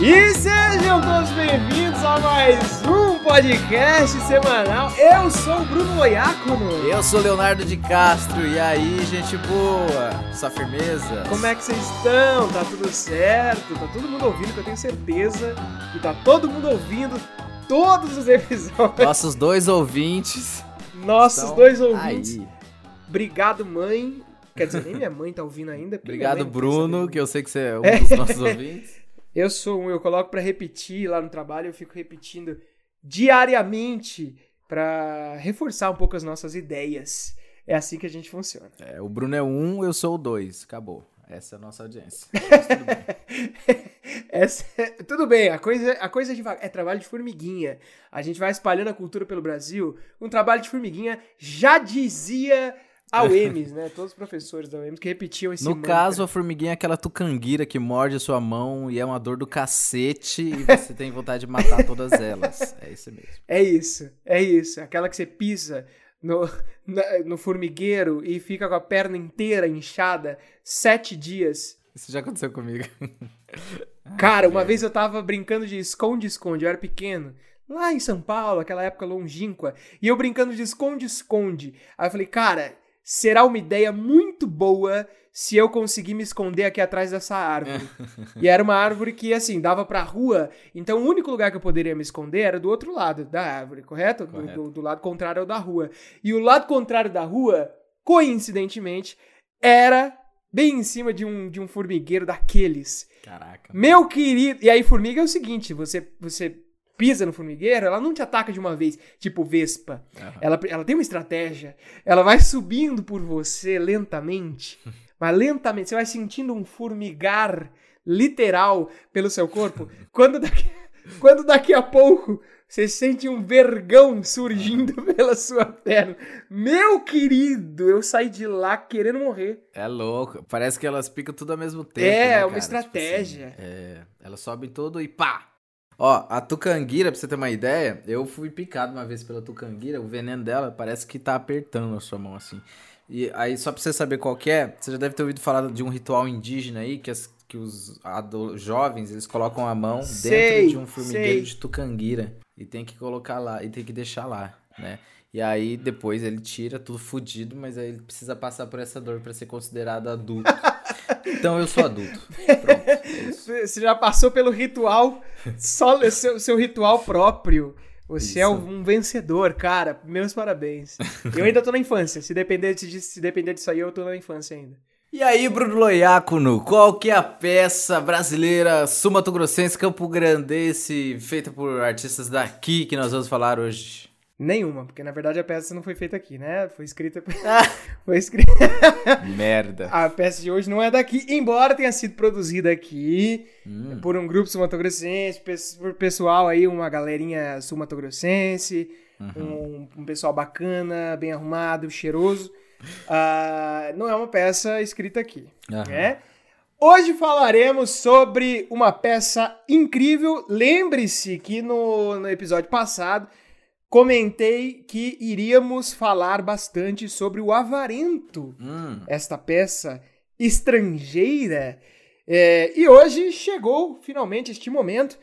E sejam todos bem-vindos a mais um podcast semanal. Eu sou o Bruno Loiacono. Eu sou Leonardo de Castro, e aí, gente boa? Só firmeza? Como é que vocês estão? Tá tudo certo? Tá todo mundo ouvindo, que eu tenho certeza que tá todo mundo ouvindo todos os episódios. Nossos dois ouvintes. Nossos dois ouvintes. Aí. Obrigado, mãe. Quer dizer, nem minha mãe tá ouvindo ainda. Obrigado, quer Bruno, que eu sei que você é um dos nossos ouvintes. Eu sou um, eu coloco pra repetir lá no trabalho, eu fico repetindo diariamente pra reforçar um pouco as nossas ideias. É assim que a gente funciona. É, o Bruno é um, eu sou o dois. Acabou. Essa é a nossa audiência. Mas tudo bem. Essa- tudo bem, a coisa, a coisa é. É trabalho de formiguinha. A gente vai espalhando a cultura pelo Brasil. Um trabalho de formiguinha já dizia a UEMS, né? Todos os professores da UEMS que repetiam esse No mantra. caso, a formiguinha é aquela tucanguira que morde a sua mão e é uma dor do cacete e você tem vontade de matar todas elas. É isso mesmo. É isso, é isso. Aquela que você pisa no, no formigueiro e fica com a perna inteira inchada sete dias. Isso já aconteceu comigo. Cara, uma vez eu tava brincando de esconde-esconde, eu era pequeno. Lá em São Paulo, aquela época longínqua. E eu brincando de esconde-esconde. Aí eu falei, cara, será uma ideia muito boa se eu conseguir me esconder aqui atrás dessa árvore. e era uma árvore que, assim, dava pra rua. Então o único lugar que eu poderia me esconder era do outro lado da árvore, correto? Do- Correto. Do, do lado contrário ao da rua. E o lado contrário da rua, coincidentemente, era bem em cima de um, de um formigueiro daqueles. Caraca. Meu querido. E aí, formiga é o seguinte: você, você pisa no formigueiro, ela não te ataca de uma vez, tipo Vespa. Aham. Ela, ela tem uma estratégia. Ela vai subindo por você lentamente. mas lentamente. Você vai sentindo um formigar literal pelo seu corpo. Quando daqui, quando daqui a pouco. Você sente um vergão surgindo pela sua perna. Meu querido, eu saí de lá querendo morrer. É louco. Parece que elas picam tudo ao mesmo tempo. É, né, uma cara? Tipo estratégia. assim, é, elas sobem tudo e pá! Ó, a tucanguira, pra você ter uma ideia, eu fui picado uma vez pela tucanguira, o veneno dela parece que tá apertando a sua mão assim. E aí, só pra você saber qual que é, você já deve ter ouvido falar de um ritual indígena aí, que, as- que os jovens, eles colocam a mão Sei, dentro de um formigueiro sei. de tucanguira. E tem que colocar lá, e tem que deixar lá, né? E aí, depois ele tira tudo fudido, mas aí ele precisa passar por essa dor pra ser considerado adulto. então eu sou adulto. Pronto, é. Você já passou pelo ritual, só seu, seu ritual próprio. Você é Isso. um vencedor, cara. Meus parabéns. Eu ainda tô na infância. Se depender, de, se depender disso aí, eu tô na infância ainda. E aí, Bruno Loiacono, qual que é a peça brasileira sumatogrossense Campo Grandense feita por artistas daqui que nós vamos falar hoje? Nenhuma, porque na verdade a peça não foi feita aqui, né? Foi escrita. foi escrita. Merda. A peça de hoje não é daqui, embora tenha sido produzida aqui Hum, por um grupo sumatogrossense, por pessoal aí, uma galerinha sumatogrossense, uhum. um, um pessoal bacana, bem arrumado, cheiroso. Ah, não é uma peça escrita aqui, Aham. né? Hoje falaremos sobre uma peça incrível. Lembre-se que no, no episódio passado comentei que iríamos falar bastante sobre o Avarento Hum, esta peça estrangeira. É, e hoje chegou finalmente este momento,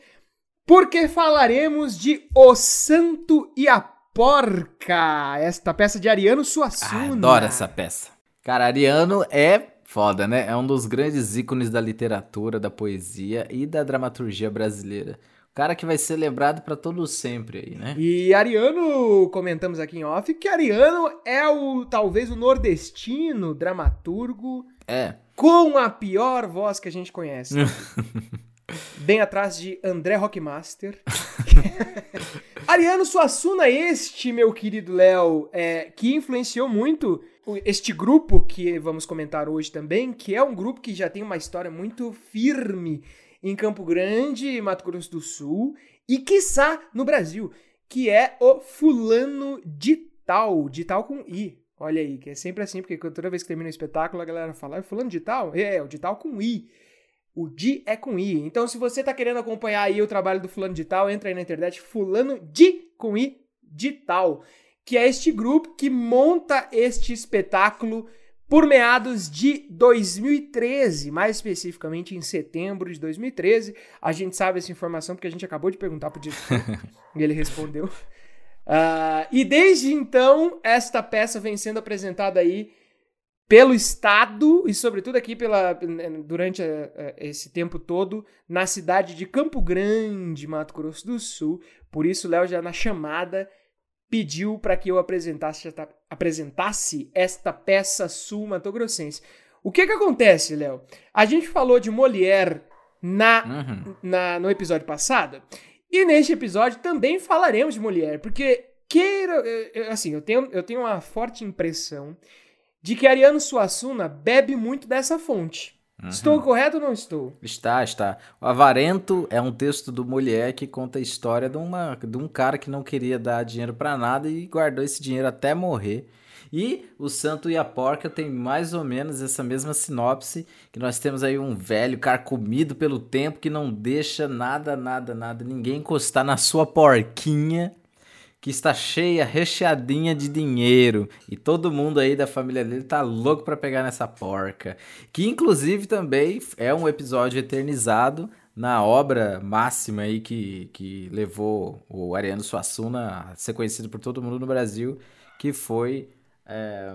porque falaremos de O Santo e a Porca, esta peça de Ariano ah, Suassuna. adoro essa peça. Cara, Ariano é foda, né? É um dos grandes ícones da literatura, da poesia e da dramaturgia brasileira. Cara que vai ser lembrado pra todo sempre aí, né? E Ariano, comentamos aqui em off, que Ariano é o talvez o nordestino dramaturgo É. com a pior voz que a gente conhece. Bem atrás de André Rockmaster. Ariano Suassuna, este, meu querido Léo, é, que influenciou muito este grupo que vamos comentar hoje também, que é um grupo que já tem uma história muito firme em Campo Grande, Mato Grosso do Sul e, quiçá, no Brasil, que é o Fulano de Tal, de Tal com I. Olha aí, que é sempre assim, porque toda vez que termina o espetáculo a galera fala, é Fulano de Tal? É, o de Tal com I. O Di é com I. Então, se você tá querendo acompanhar aí o trabalho do Fulano de Tal, entra aí na internet, Fulano de com I de Tal, que é este grupo que monta este espetáculo por meados de 2013, mais especificamente em setembro de 2013. A gente sabe essa informação porque a gente acabou de perguntar pro diretor e ele respondeu. Uh, e desde então, esta peça vem sendo apresentada aí pelo Estado e, sobretudo, aqui pela, durante a, a, esse tempo todo, na cidade de Campo Grande, Mato Grosso do Sul. Por isso, Léo já na chamada pediu para que eu apresentasse, apresentasse esta peça sul-matogrossense. O que que acontece, Léo? A gente falou de Molière na, uhum. na, no episódio passado, e neste episódio também falaremos de Molière, porque queira, assim, eu tenho, eu tenho uma forte impressão de que Ariano Suassuna bebe muito dessa fonte. Uhum. Estou correto ou não estou? Está, está. O Avarento é um texto do Molière que conta a história de, uma, de um cara que não queria dar dinheiro para nada e guardou esse dinheiro até morrer. E o Santo e a Porca tem mais ou menos essa mesma sinopse, que nós temos aí um velho carcomido pelo tempo que não deixa nada, nada, nada, ninguém encostar na sua porquinha que está cheia, recheadinha de dinheiro. E todo mundo aí da família dele tá louco para pegar nessa porca. Que inclusive também é um episódio eternizado na obra máxima aí que, que levou o Ariano Suassuna a ser conhecido por todo mundo no Brasil, que foi é,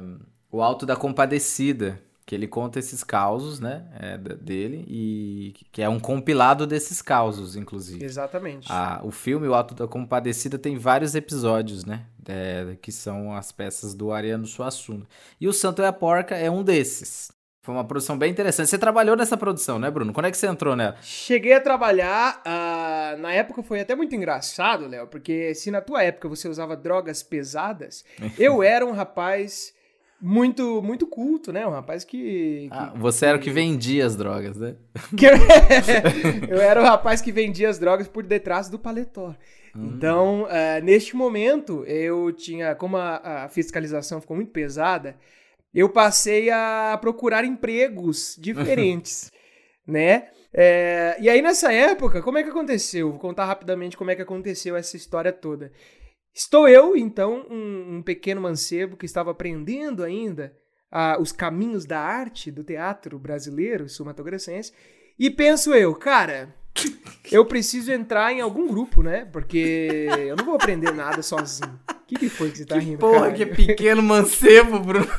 O Alto da Compadecida, que ele conta esses causos, né, é, dele, e que é um compilado desses causos, inclusive. Exatamente. Ah, o filme O Ato da Compadecida tem vários episódios, né, é, que são as peças do Ariano Suassuna. E O Santo e a Porca é um desses. Foi uma produção bem interessante. Você trabalhou nessa produção, né, Bruno? Quando é que você entrou nela? Cheguei a trabalhar. Uh, na época foi até muito engraçado, Léo, porque se na tua época você usava drogas pesadas, eu era um rapaz muito muito culto, né? Um rapaz que. que ah, você que, era o que vendia as drogas, né? Eu era o rapaz que vendia as drogas por detrás do paletó. Hum. Então, uh, neste momento, eu tinha. Como a, a, fiscalização ficou muito pesada, eu passei a procurar empregos diferentes, né? É, e aí, nessa época, como é que aconteceu? Vou contar rapidamente como é que aconteceu essa história toda. Estou eu, então, um, um pequeno mancebo que estava aprendendo ainda uh, os caminhos da arte do teatro brasileiro, sul-matogrossense, e penso eu, cara, eu preciso entrar em algum grupo, né? Porque eu não vou aprender nada sozinho. O que, que foi que você tá que rindo, Porra, cara? que pequeno mancebo, Bruno.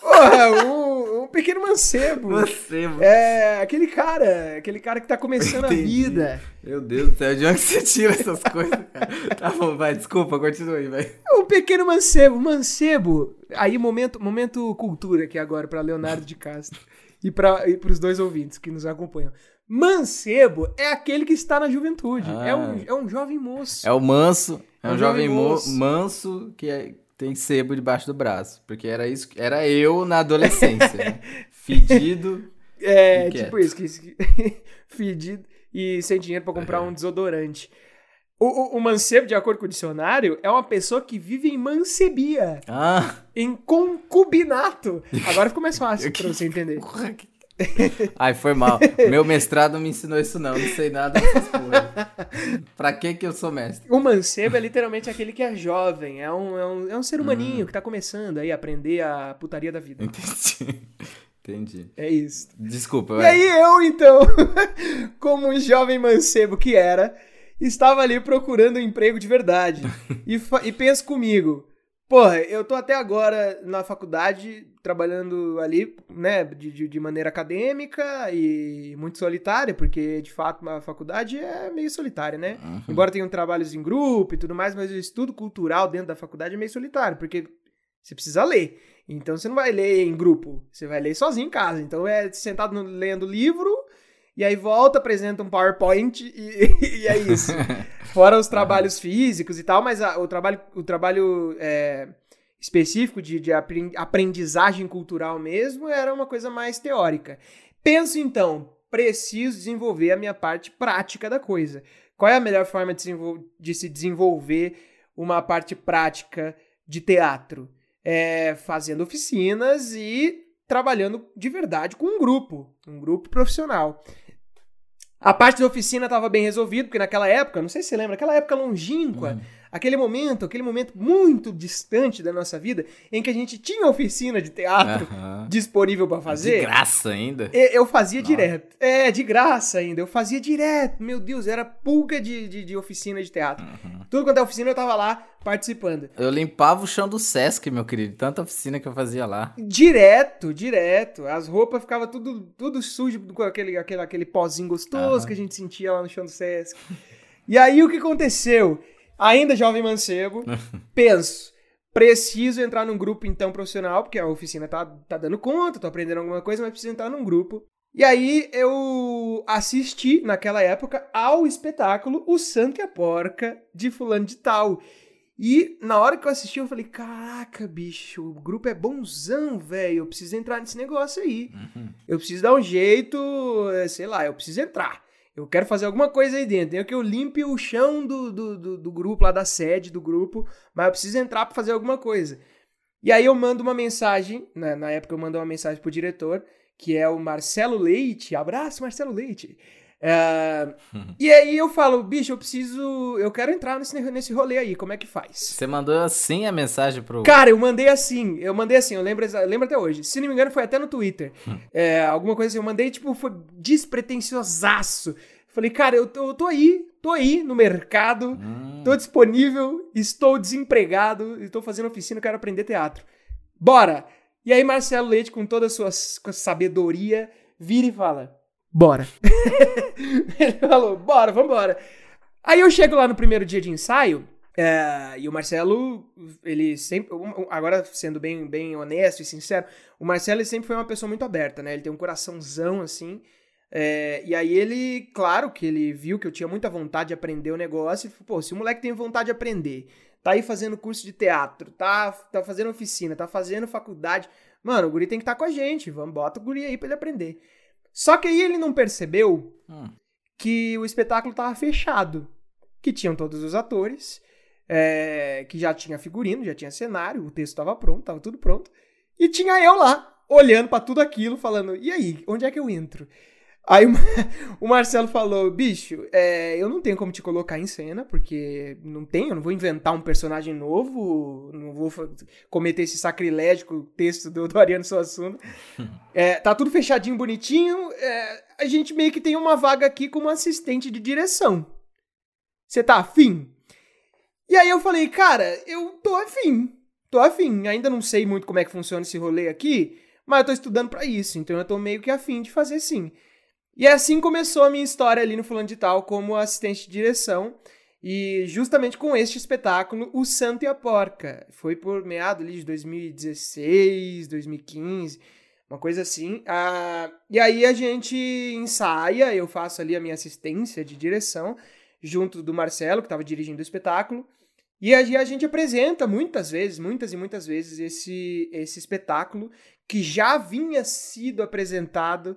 Porra, um, um pequeno mancebo. Mancebo. É, aquele cara, aquele cara que tá começando a vida. Meu Deus do céu, de onde você tira essas coisas, cara? Tá bom, vai, desculpa, continue aí, vai. Um pequeno mancebo, mancebo. Aí, momento, momento cultura aqui agora para Leonardo de Castro e para os dois ouvintes que nos acompanham. Mancebo é aquele que está na juventude. Ah. É, um, é um jovem moço. É o manso. É um, é um jovem, jovem moço. manso que é tem sebo debaixo do braço. Porque era isso, era eu na adolescência. né? Fedido. É, tipo isso, que, fedido e sem dinheiro para comprar é. um desodorante. O, o, o, mancebo, de acordo com o dicionário, é uma pessoa que vive em mancebia. Ah. Em concubinato. Agora ficou mais fácil pra você entender. Ai, foi mal. Meu mestrado me ensinou isso não, não sei nada dessas coisas. Pra que que eu sou mestre? O mancebo é literalmente aquele que é jovem, é um, é um, é um ser humaninho hum. que tá começando aí a aprender a putaria da vida. Entendi. Entendi. É isso. Desculpa, E aí eu, então, como um jovem mancebo que era, estava ali procurando um emprego de verdade. e, e pensa comigo, Porra, eu tô até agora na faculdade trabalhando ali, né, de, de maneira acadêmica e muito solitária, porque de fato a faculdade é meio solitária, né? Uhum. Embora tenham trabalhos em grupo e tudo mais, mas o estudo cultural dentro da faculdade é meio solitário, porque você precisa ler. Então você não vai ler em grupo, você vai ler sozinho em casa. Então é sentado no, lendo livro e aí volta, apresenta um PowerPoint e, e é isso. Fora os trabalhos físicos e tal, mas a, o trabalho, o trabalho é, específico de, de aprendizagem cultural mesmo era uma coisa mais teórica. Penso então, preciso desenvolver a minha parte prática da coisa. Qual é a melhor forma de, de se desenvolver uma parte prática de teatro? É fazendo oficinas e trabalhando de verdade com um grupo, um grupo profissional. A parte da oficina estava bem resolvida, porque naquela época, não sei se você lembra, aquela época longínqua, Hum. Aquele momento, aquele momento muito distante da nossa vida, em que a gente tinha oficina de teatro disponível para De fazer. graça ainda. E- Eu fazia Nossa. direto. É, de graça ainda. Eu fazia direto. Meu Deus, era pulga de, de, de oficina de teatro. Uhum. Tudo quanto é oficina eu tava lá participando. Eu limpava o chão do Sesc, meu querido. Tanta oficina que eu fazia lá. Direto, direto. As roupas ficavam tudo, tudo sujo com aquele, aquele, aquele pozinho gostoso que a gente sentia lá no chão do Sesc. E aí o que aconteceu? Ainda jovem mancebo, penso, preciso entrar num grupo então profissional, porque a oficina tá, tá dando conta, tô aprendendo alguma coisa, mas preciso entrar num grupo. E aí eu assisti, naquela época, ao espetáculo O Santo e a Porca, de fulano de tal. E na hora que eu assisti, eu falei, caraca, bicho, o grupo é bonzão, velho, eu preciso entrar nesse negócio aí. Uhum. Eu preciso dar um jeito, eh, sei lá, eu preciso entrar. Eu quero fazer alguma coisa aí dentro. Eu que eu limpe o chão do, do, do, do grupo, lá da sede do grupo, mas eu preciso entrar pra fazer alguma coisa. E aí eu mando uma mensagem, na, na época eu mandei uma mensagem pro diretor, que é o Marcelo Leite. Abraço, Marcelo Leite. É, e aí eu falo, bicho, eu preciso. Eu quero entrar nesse, nesse rolê aí, como é que faz? Você mandou assim a mensagem pro. Cara, eu mandei assim, eu mandei assim, eu lembro, lembro até hoje. Se não me engano, foi até no Twitter. É, alguma coisa assim, eu mandei, tipo, foi despretensiosaço. Falei, cara, eu tô, eu tô aí, tô aí no mercado, Hum. tô disponível, estou desempregado, estou fazendo oficina, quero aprender teatro. Bora! E aí, Marcelo Leite, com toda a sua sabedoria, vira e fala: Bora. Ele falou: Bora, vambora. Aí eu chego lá no primeiro dia de ensaio, é, e o Marcelo, ele sempre. Agora, sendo bem, bem honesto e sincero, o Marcelo sempre foi uma pessoa muito aberta, né? Ele tem um coraçãozão assim. é, e aí ele, claro que ele viu que eu tinha muita vontade de aprender o negócio. E falou, pô, se o moleque tem vontade de aprender, tá aí fazendo curso de teatro, tá, tá fazendo oficina, tá fazendo faculdade. Mano, o guri tem que estar com a gente. Vamos, bota o guri aí pra ele aprender. Só que aí ele não percebeu Hum. que o espetáculo tava fechado. Que tinham todos os atores, é, que já tinha figurino, já tinha cenário, o texto tava pronto, tava tudo pronto. E tinha eu lá, olhando pra tudo aquilo, falando, e aí, onde é que eu entro? Aí o, Marcelo falou, bicho, é, eu não tenho como te colocar em cena, porque não tenho, não vou inventar um personagem novo, não vou cometer esse sacrilégio texto do, do Ariano Suassuna. É, tá tudo fechadinho, bonitinho. é, a gente meio que tem uma vaga aqui como assistente de direção. Você tá afim? E aí eu falei, cara, eu tô afim. Tô afim. Ainda não sei muito como é que funciona esse rolê aqui, mas eu tô estudando pra isso, então eu tô meio que afim de fazer sim. E assim começou a minha história ali no Fulano de Tal como assistente de direção. E justamente com este espetáculo, O Santo e a Porca. Foi por meado ali de 2016, 2015, uma coisa assim. Ah, e aí a gente ensaia, eu faço ali a minha assistência de direção, junto do Marcelo, que estava dirigindo o espetáculo. E aí a gente apresenta muitas vezes, muitas e muitas vezes, esse, esse espetáculo que já vinha sido apresentado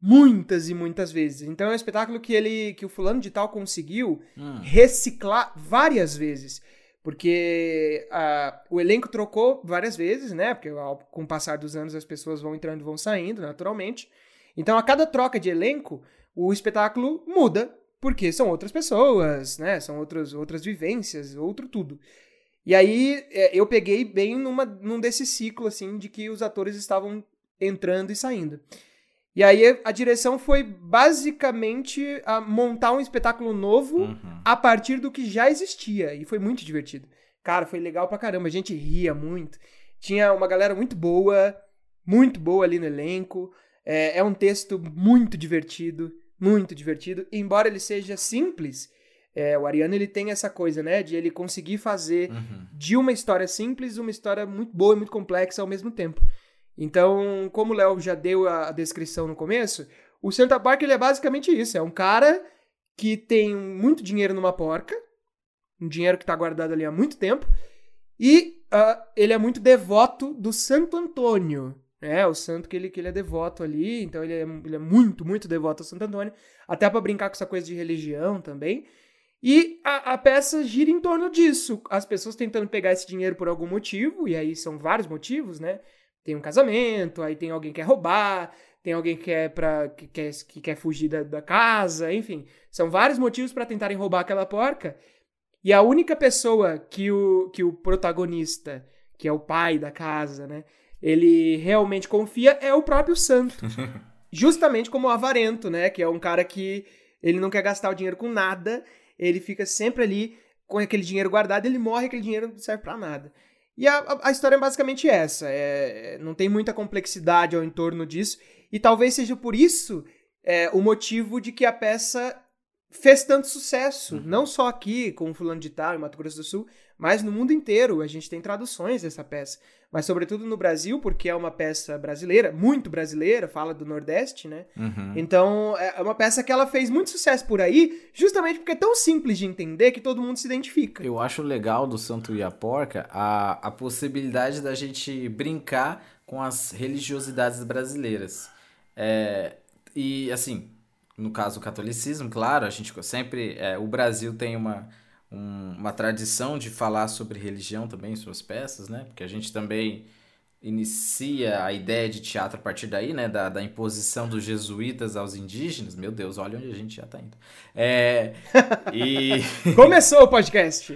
muitas e muitas vezes. Então é um espetáculo que ele que o fulano de tal conseguiu Hum. reciclar várias vezes. Porque ah, o elenco trocou várias vezes, né? Porque ao- com o passar dos anos as pessoas vão entrando e vão saindo, naturalmente. Então, a cada troca de elenco, o espetáculo muda, porque são outras pessoas, né? São outras, outras vivências, outro tudo. E aí, é, eu peguei bem numa, num desse ciclo, assim, de que os atores estavam entrando e saindo. E aí, a direção foi basicamente montar um espetáculo novo Uhum. a partir do que já existia. E foi muito divertido. Cara, foi legal pra caramba. A gente ria muito. Tinha uma galera muito boa, muito boa ali no elenco. É, é um texto muito divertido, muito divertido. Embora ele seja simples, é, o Ariano ele tem essa coisa, né? De ele conseguir fazer Uhum. de uma história simples uma história muito boa e muito complexa ao mesmo tempo. Então, como o Léo já deu a descrição no começo, o Santa Park ele é basicamente isso. É um cara que tem muito dinheiro numa porca, um dinheiro que tá guardado ali há muito tempo, e ah, ele é muito devoto do Santo Antônio. É, o santo que ele, que ele é devoto ali, então ele é, ele é muito, muito devoto ao Santo Antônio, até pra brincar com essa coisa de religião também. E a, a peça gira em torno disso. As pessoas tentando pegar esse dinheiro por algum motivo, e aí são vários motivos, né? Tem um casamento, aí tem alguém que quer roubar, tem alguém que quer, pra, que quer, que quer fugir da, da casa, enfim. São vários motivos para tentarem roubar aquela porca. E a única pessoa que o, que o protagonista, que é o pai da casa, né? Ele realmente confia é o próprio santo. Justamente como o avarento, né? Que é um cara que ele não quer gastar o dinheiro com nada, ele fica sempre ali com aquele dinheiro guardado, ele morre, aquele dinheiro não serve para nada. E a, a, história é basicamente essa. É, não tem muita complexidade ao entorno disso. E talvez seja por isso é, o motivo de que a peça fez tanto sucesso. Uhum. Não só aqui, com o Fulano de Tal, em Mato Grosso do Sul, mas no mundo inteiro. A gente tem traduções dessa peça. Mas sobretudo no Brasil, porque é uma peça brasileira, muito brasileira, fala do Nordeste, né? Uhum. Então, é, é uma peça que ela fez muito sucesso por aí, justamente porque é tão simples de entender que todo mundo se identifica. Eu acho legal do Santo e a Porca a, a possibilidade da gente brincar com as religiosidades brasileiras. É, e assim, no caso o catolicismo, claro, a gente sempre. É, o Brasil tem uma, um, uma tradição de falar sobre religião também em suas peças, né? Porque a gente também inicia a ideia de teatro a partir daí, né? Da, da imposição dos jesuítas aos indígenas. Meu Deus, olha onde a gente já tá indo. É, e... Começou o podcast!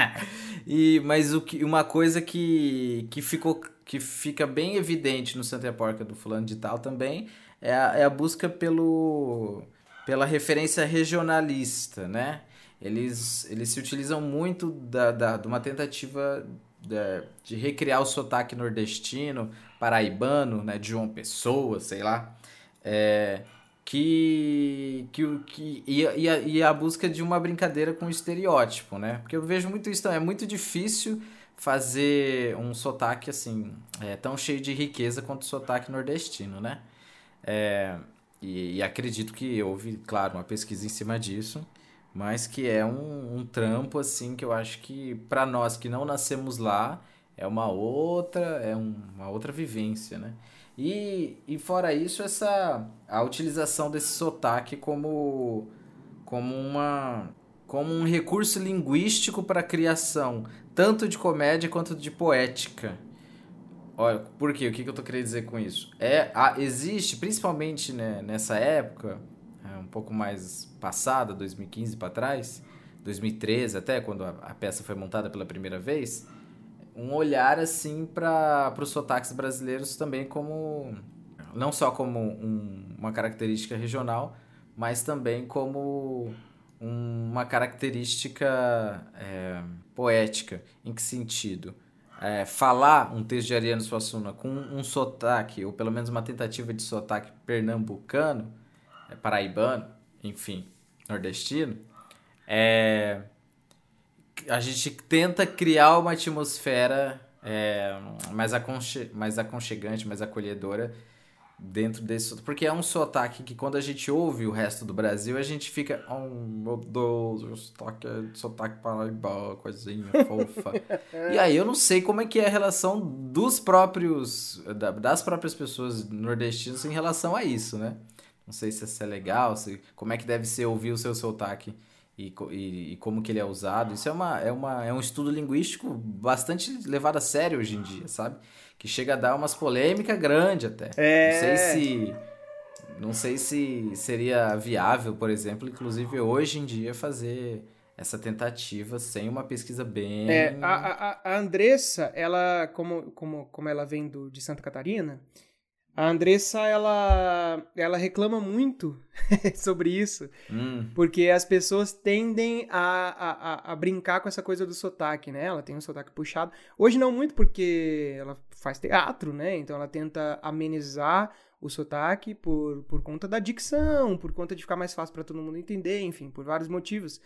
e, mas o que, uma coisa que, que ficou que fica bem evidente no Santa Porca do fulano de tal também é a, é a busca pelo, pela referência regionalista, né? Eles, eles se utilizam muito da, da, de uma tentativa de, de recriar o sotaque nordestino, paraibano, né? De João Pessoa, sei lá. É, que, que, que e, e, a, e a busca de uma brincadeira com o estereótipo, né? Porque eu vejo muito isso, é muito difícil fazer um sotaque assim, é, tão cheio de riqueza quanto o sotaque nordestino, né? É, e, e, acredito que houve, claro, uma pesquisa em cima disso, mas que é um, um trampo assim que eu acho que para nós que não nascemos lá é uma outra, é um, uma outra vivência, né? E, e fora isso, essa a utilização desse sotaque como como uma como um recurso linguístico para criação tanto de comédia quanto de poética. Olha, por quê? O que, que eu tô querendo dizer com isso? É, a, existe, principalmente né, nessa época, é, um pouco mais passada, 2015 para trás, 2013 até, quando a, a, peça foi montada pela primeira vez, um olhar assim para os sotaques brasileiros também como não só como um, uma característica regional, mas também como uma característica é, poética. Em que sentido? É, falar um texto de Ariano Suassuna com um sotaque, ou pelo menos uma tentativa de sotaque pernambucano, é, paraibano, enfim, nordestino, é, a gente tenta criar uma atmosfera é, mais, aconche mais aconchegante, mais acolhedora dentro desse. Porque é um sotaque que quando a gente ouve o resto do Brasil, a gente fica. Oh, meu Deus, o sotaque é sotaque paraibá, coisinha fofa. e aí eu não sei como é que é a relação dos próprios. das próprias pessoas nordestinas em relação a isso, né? Não sei se isso é legal, se, como é que deve ser ouvir o seu sotaque. E, e, e, como que ele é usado. Isso é, uma, é, uma, é um estudo linguístico bastante levado a sério hoje em dia, sabe? que chega a dar umas polêmicas grandes até. É... Não sei se não sei se seria viável, por exemplo, inclusive hoje em dia fazer essa tentativa sem uma pesquisa bem. É, a, a, a Andressa, ela, como, como, como ela vem do, de Santa Catarina, a Andressa, ela, ela reclama muito sobre isso, hum. porque as pessoas tendem a, a, a, brincar com essa coisa do sotaque, né? Ela tem um sotaque puxado. Hoje não muito, porque ela faz teatro, né? Então ela tenta amenizar o sotaque por, por conta da dicção, por conta de ficar mais fácil para todo mundo entender, enfim, por vários motivos.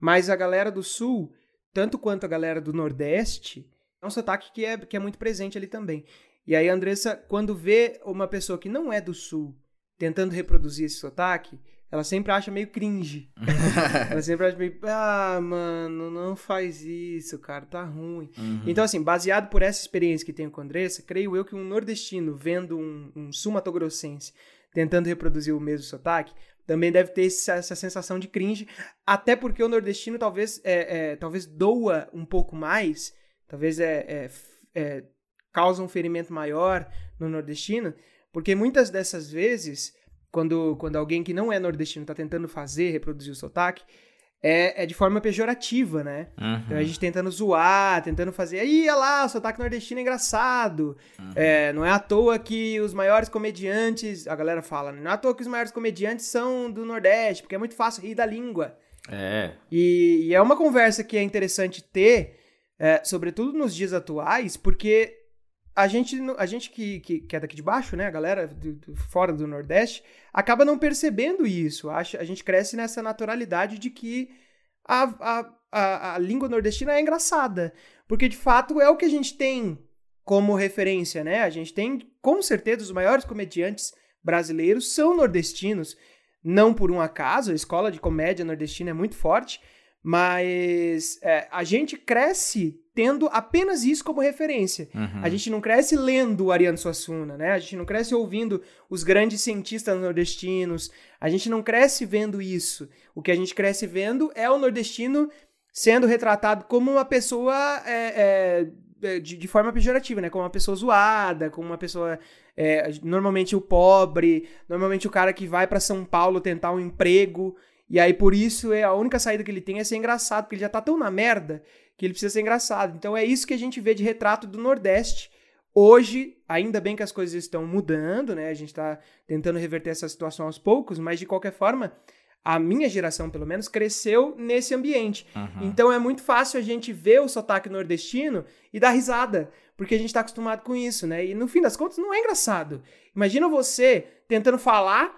Mas a galera do Sul, tanto quanto a galera do Nordeste, é um sotaque que é, que é muito presente ali também. E aí a Andressa, quando vê uma pessoa que não é do Sul tentando reproduzir esse sotaque, ela sempre acha meio cringe. ela sempre acha meio, ah, mano, não faz isso, cara, tá ruim. Uhum. Então, assim, baseado por essa experiência que tenho com a Andressa, creio eu que um nordestino vendo um, um sumatogrossense tentando reproduzir o mesmo sotaque, também deve ter essa, essa sensação de cringe, até porque o nordestino talvez, é, é talvez doa um pouco mais, talvez é, é, é causa um ferimento maior no nordestino, porque muitas dessas vezes, quando, quando alguém que não é nordestino está tentando fazer, reproduzir o sotaque, é, é de forma pejorativa, né? Uhum. Então a gente tentando zoar, tentando fazer. Aí, olha lá, o sotaque nordestino é engraçado. Uhum. É, não é à toa que os maiores comediantes. A galera fala, não é à toa que os maiores comediantes são do Nordeste, porque é muito fácil rir da língua. É. E, e é uma conversa que é interessante ter, é, sobretudo nos dias atuais, porque a gente, a gente que, que, que é daqui de baixo, né, a galera do, do, fora do Nordeste, acaba não percebendo isso. Acha, a gente cresce nessa naturalidade de que a, a, a, a língua nordestina é engraçada. Porque, de fato, é o que a gente tem como referência, né? A gente tem, com certeza, os maiores comediantes brasileiros são nordestinos. Não por um acaso, a escola de comédia nordestina é muito forte, mas é, a gente cresce tendo apenas isso como referência. Uhum. A gente não cresce lendo o Ariano Suassuna, né? A gente não cresce ouvindo os grandes cientistas nordestinos. A gente não cresce vendo isso. O que a gente cresce vendo é o nordestino sendo retratado como uma pessoa é, é, de, de, forma pejorativa, né? Como uma pessoa zoada, como uma pessoa é, normalmente o pobre, normalmente o cara que vai para São Paulo tentar um emprego e aí por isso é a única saída que ele tem é ser engraçado, porque ele já tá tão na merda que ele precisa ser engraçado. Então é isso que a gente vê de retrato do Nordeste. Hoje, ainda bem que as coisas estão mudando, né? A gente está tentando reverter essa situação aos poucos, mas de qualquer forma, a minha geração, pelo menos, cresceu nesse ambiente. Uhum. Então é muito fácil a gente ver o sotaque nordestino e dar risada, porque a gente está acostumado com isso, né? E no fim das contas, não é engraçado. Imagina você tentando falar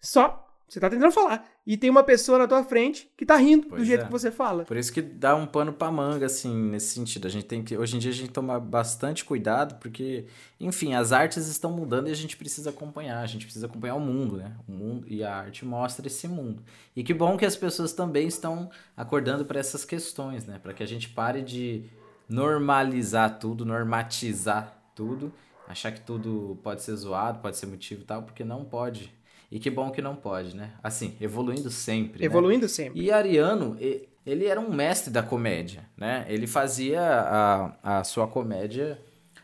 só. Você está tentando falar e tem uma pessoa na tua frente que tá rindo Pois do jeito é. que você fala. Por isso que dá um pano pra manga, assim, nesse sentido. A gente tem que. Hoje em dia a gente toma bastante cuidado, porque, enfim, as artes estão mudando e a gente precisa acompanhar. A gente precisa acompanhar o mundo, né? O mundo e a arte mostra esse mundo. E que bom que as pessoas também estão acordando para essas questões, né? Para que a gente pare de normalizar tudo, normatizar tudo, achar que tudo pode ser zoado, pode ser motivo e tal, porque não pode. E que bom que não pode, né? Assim, evoluindo sempre. né? Evoluindo sempre. E Ariano, ele era um mestre da comédia, né? Ele fazia a, a sua comédia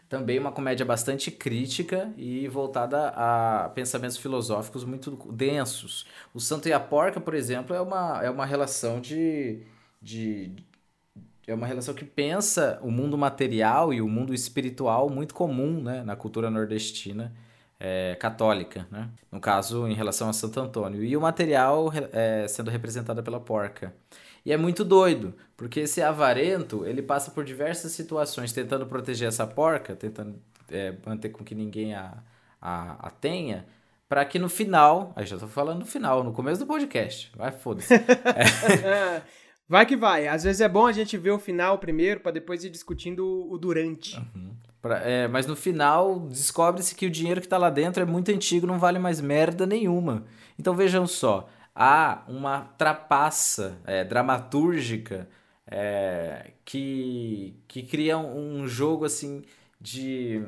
também uma comédia bastante crítica e voltada a pensamentos filosóficos muito densos. O Santo e a Porca, por exemplo, é uma, é uma relação de, de é uma relação que pensa o mundo material e o mundo espiritual muito comum né, na cultura nordestina é, católica, né? no caso em relação a Santo Antônio, e o material é, sendo representado pela porca. E é muito doido, porque esse avarento ele passa por diversas situações tentando proteger essa porca, tentando é, manter com que ninguém a, a, a tenha, para que no final, aí já tô falando no final, no começo do podcast, vai foda-se. vai que vai. Às vezes é bom a gente ver o final primeiro, pra depois ir discutindo o- o durante. Pra- é, mas no final descobre-se que o dinheiro que tá lá dentro é muito antigo, não vale mais merda nenhuma. Então vejam só, há uma trapaça é, dramatúrgica é, que, que cria um jogo assim de,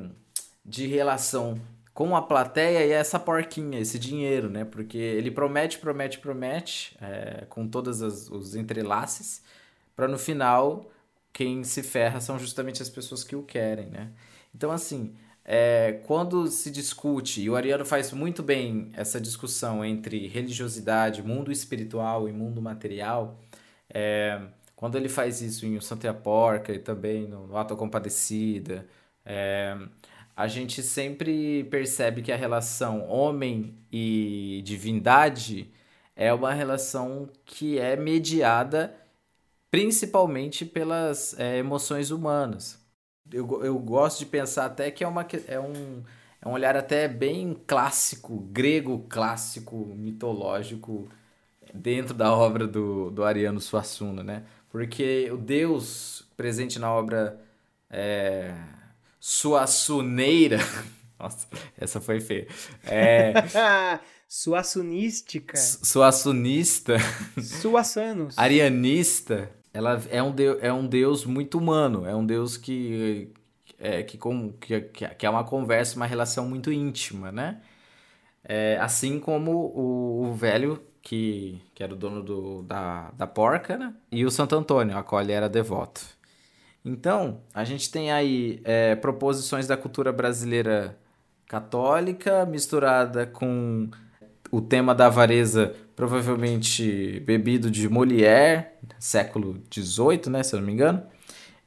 de relação com a plateia e essa porquinha, esse dinheiro, né? Porque ele promete, promete, promete, é, com todos os entrelaces, para no final quem se ferra são justamente as pessoas que o querem, né? Então, assim, é, quando se discute, e o Ariano faz muito bem essa discussão entre religiosidade, mundo espiritual e mundo material, é, quando ele faz isso em O Santo e a Porca e também no, Ato Compadecida, é, a gente sempre percebe que a relação homem e divindade é uma relação que é mediada principalmente pelas é, emoções humanas. Eu, eu gosto de pensar até que é, uma, é, um, é um olhar até bem clássico, grego clássico, mitológico, dentro da obra do, do Ariano Suassuna, né? Porque o Deus presente na obra é, Suassuneira... Nossa, essa foi feia. É, Suassunística. Suassunista... Suassanos. arianista, ela é um, deus, é um deus muito humano, é um deus que é, que, com, que que é uma conversa, uma relação muito íntima, né? É, assim como o, o velho, que, que era o dono do, da, da porca, né? E o Santo Antônio, a qual ele era devoto. Então, a gente tem aí é, proposições da cultura brasileira católica misturada com o tema da avareza, provavelmente bebido de Molière, século XVIII, né, se eu não me engano.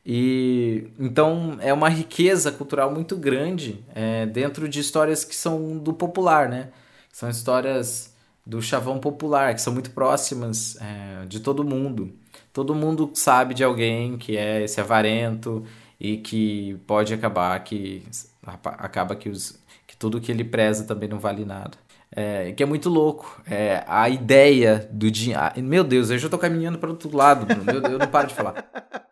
E então é uma riqueza cultural muito grande é, dentro de histórias que são do popular, né? São histórias do chavão popular, que são muito próximas é, de todo mundo. Todo mundo sabe de alguém que é esse avarento e que pode acabar que acaba que, os, que tudo que ele preza também não vale nada. É, que é muito louco. É, a ideia do dinheiro. Meu Deus, eu já tô caminhando para outro lado, Bruno. Eu, eu não paro de falar.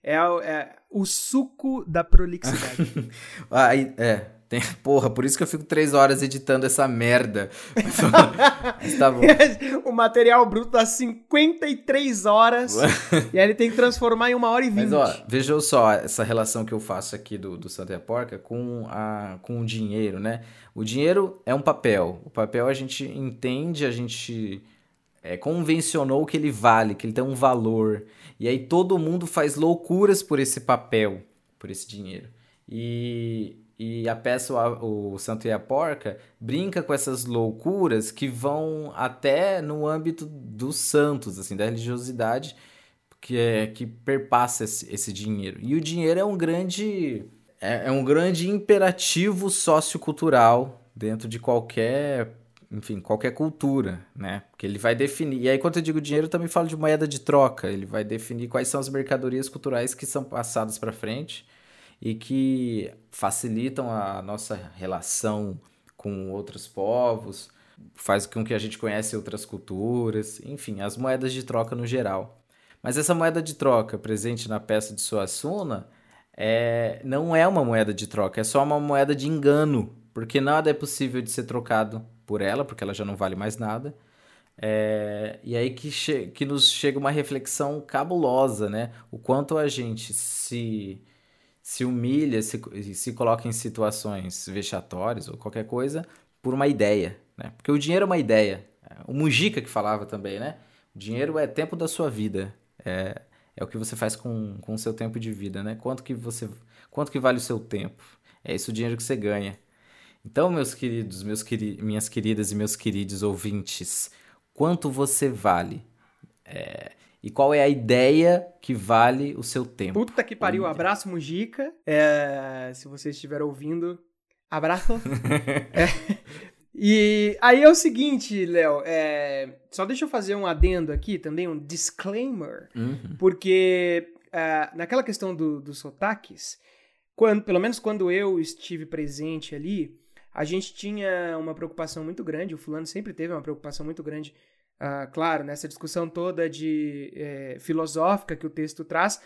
É, é, o suco da prolixidade. Aí, é, tem, porra, por isso que eu fico três horas editando essa merda. Mas tá bom. o material bruto dá 53 horas e aí ele tem que transformar em uma hora e vinte. Mas ó, veja só essa relação que eu faço aqui do, do Santa e a Porca com, a, com o dinheiro, né? O dinheiro é um papel. O papel a gente entende, a gente é, convencionou que ele vale, que ele tem um valor. E aí todo mundo faz loucuras por esse papel, por esse dinheiro. E e a peça o, o Santo e a Porca brinca com essas loucuras que vão até no âmbito dos santos, assim, da religiosidade que é que perpassa esse, esse dinheiro. E o dinheiro é um grande é, é um grande imperativo sociocultural dentro de qualquer enfim, qualquer cultura, né? Porque ele vai definir. E aí, quando eu digo dinheiro, eu também falo de moeda de troca. Ele vai definir quais são as mercadorias culturais que são passadas para frente e que facilitam a nossa relação com outros povos, faz com que a gente conhece outras culturas, enfim, as moedas de troca no geral. Mas essa moeda de troca presente na peça de Suassuna é, não é uma moeda de troca, é só uma moeda de engano, porque nada é possível de ser trocado por ela, porque ela já não vale mais nada. É, e aí que, que nos chega uma reflexão cabulosa, né? O quanto a gente se se humilha, se, se coloca em situações vexatórias ou qualquer coisa por uma ideia, né? Porque o dinheiro é uma ideia. O Mujica que falava também, né? O dinheiro é tempo da sua vida. É, é o que você faz com, com o seu tempo de vida, né? Quanto que você quanto que vale o seu tempo? É isso o dinheiro que você ganha. Então, meus queridos, meus queri minhas queridas e meus queridos ouvintes, quanto você vale? É, e qual é a ideia que vale o seu tempo. Puta que pariu, abraço Mujica. É, se você estiver ouvindo, abraço. é, e aí é o seguinte, Léo, é, só deixa eu fazer um adendo aqui também, um disclaimer, uhum. porque é, naquela questão do, dos sotaques, quando, pelo menos quando eu estive presente ali, a gente tinha uma preocupação muito grande, o fulano sempre teve uma preocupação muito grande uh, claro, nessa discussão toda de é, filosófica que o texto traz,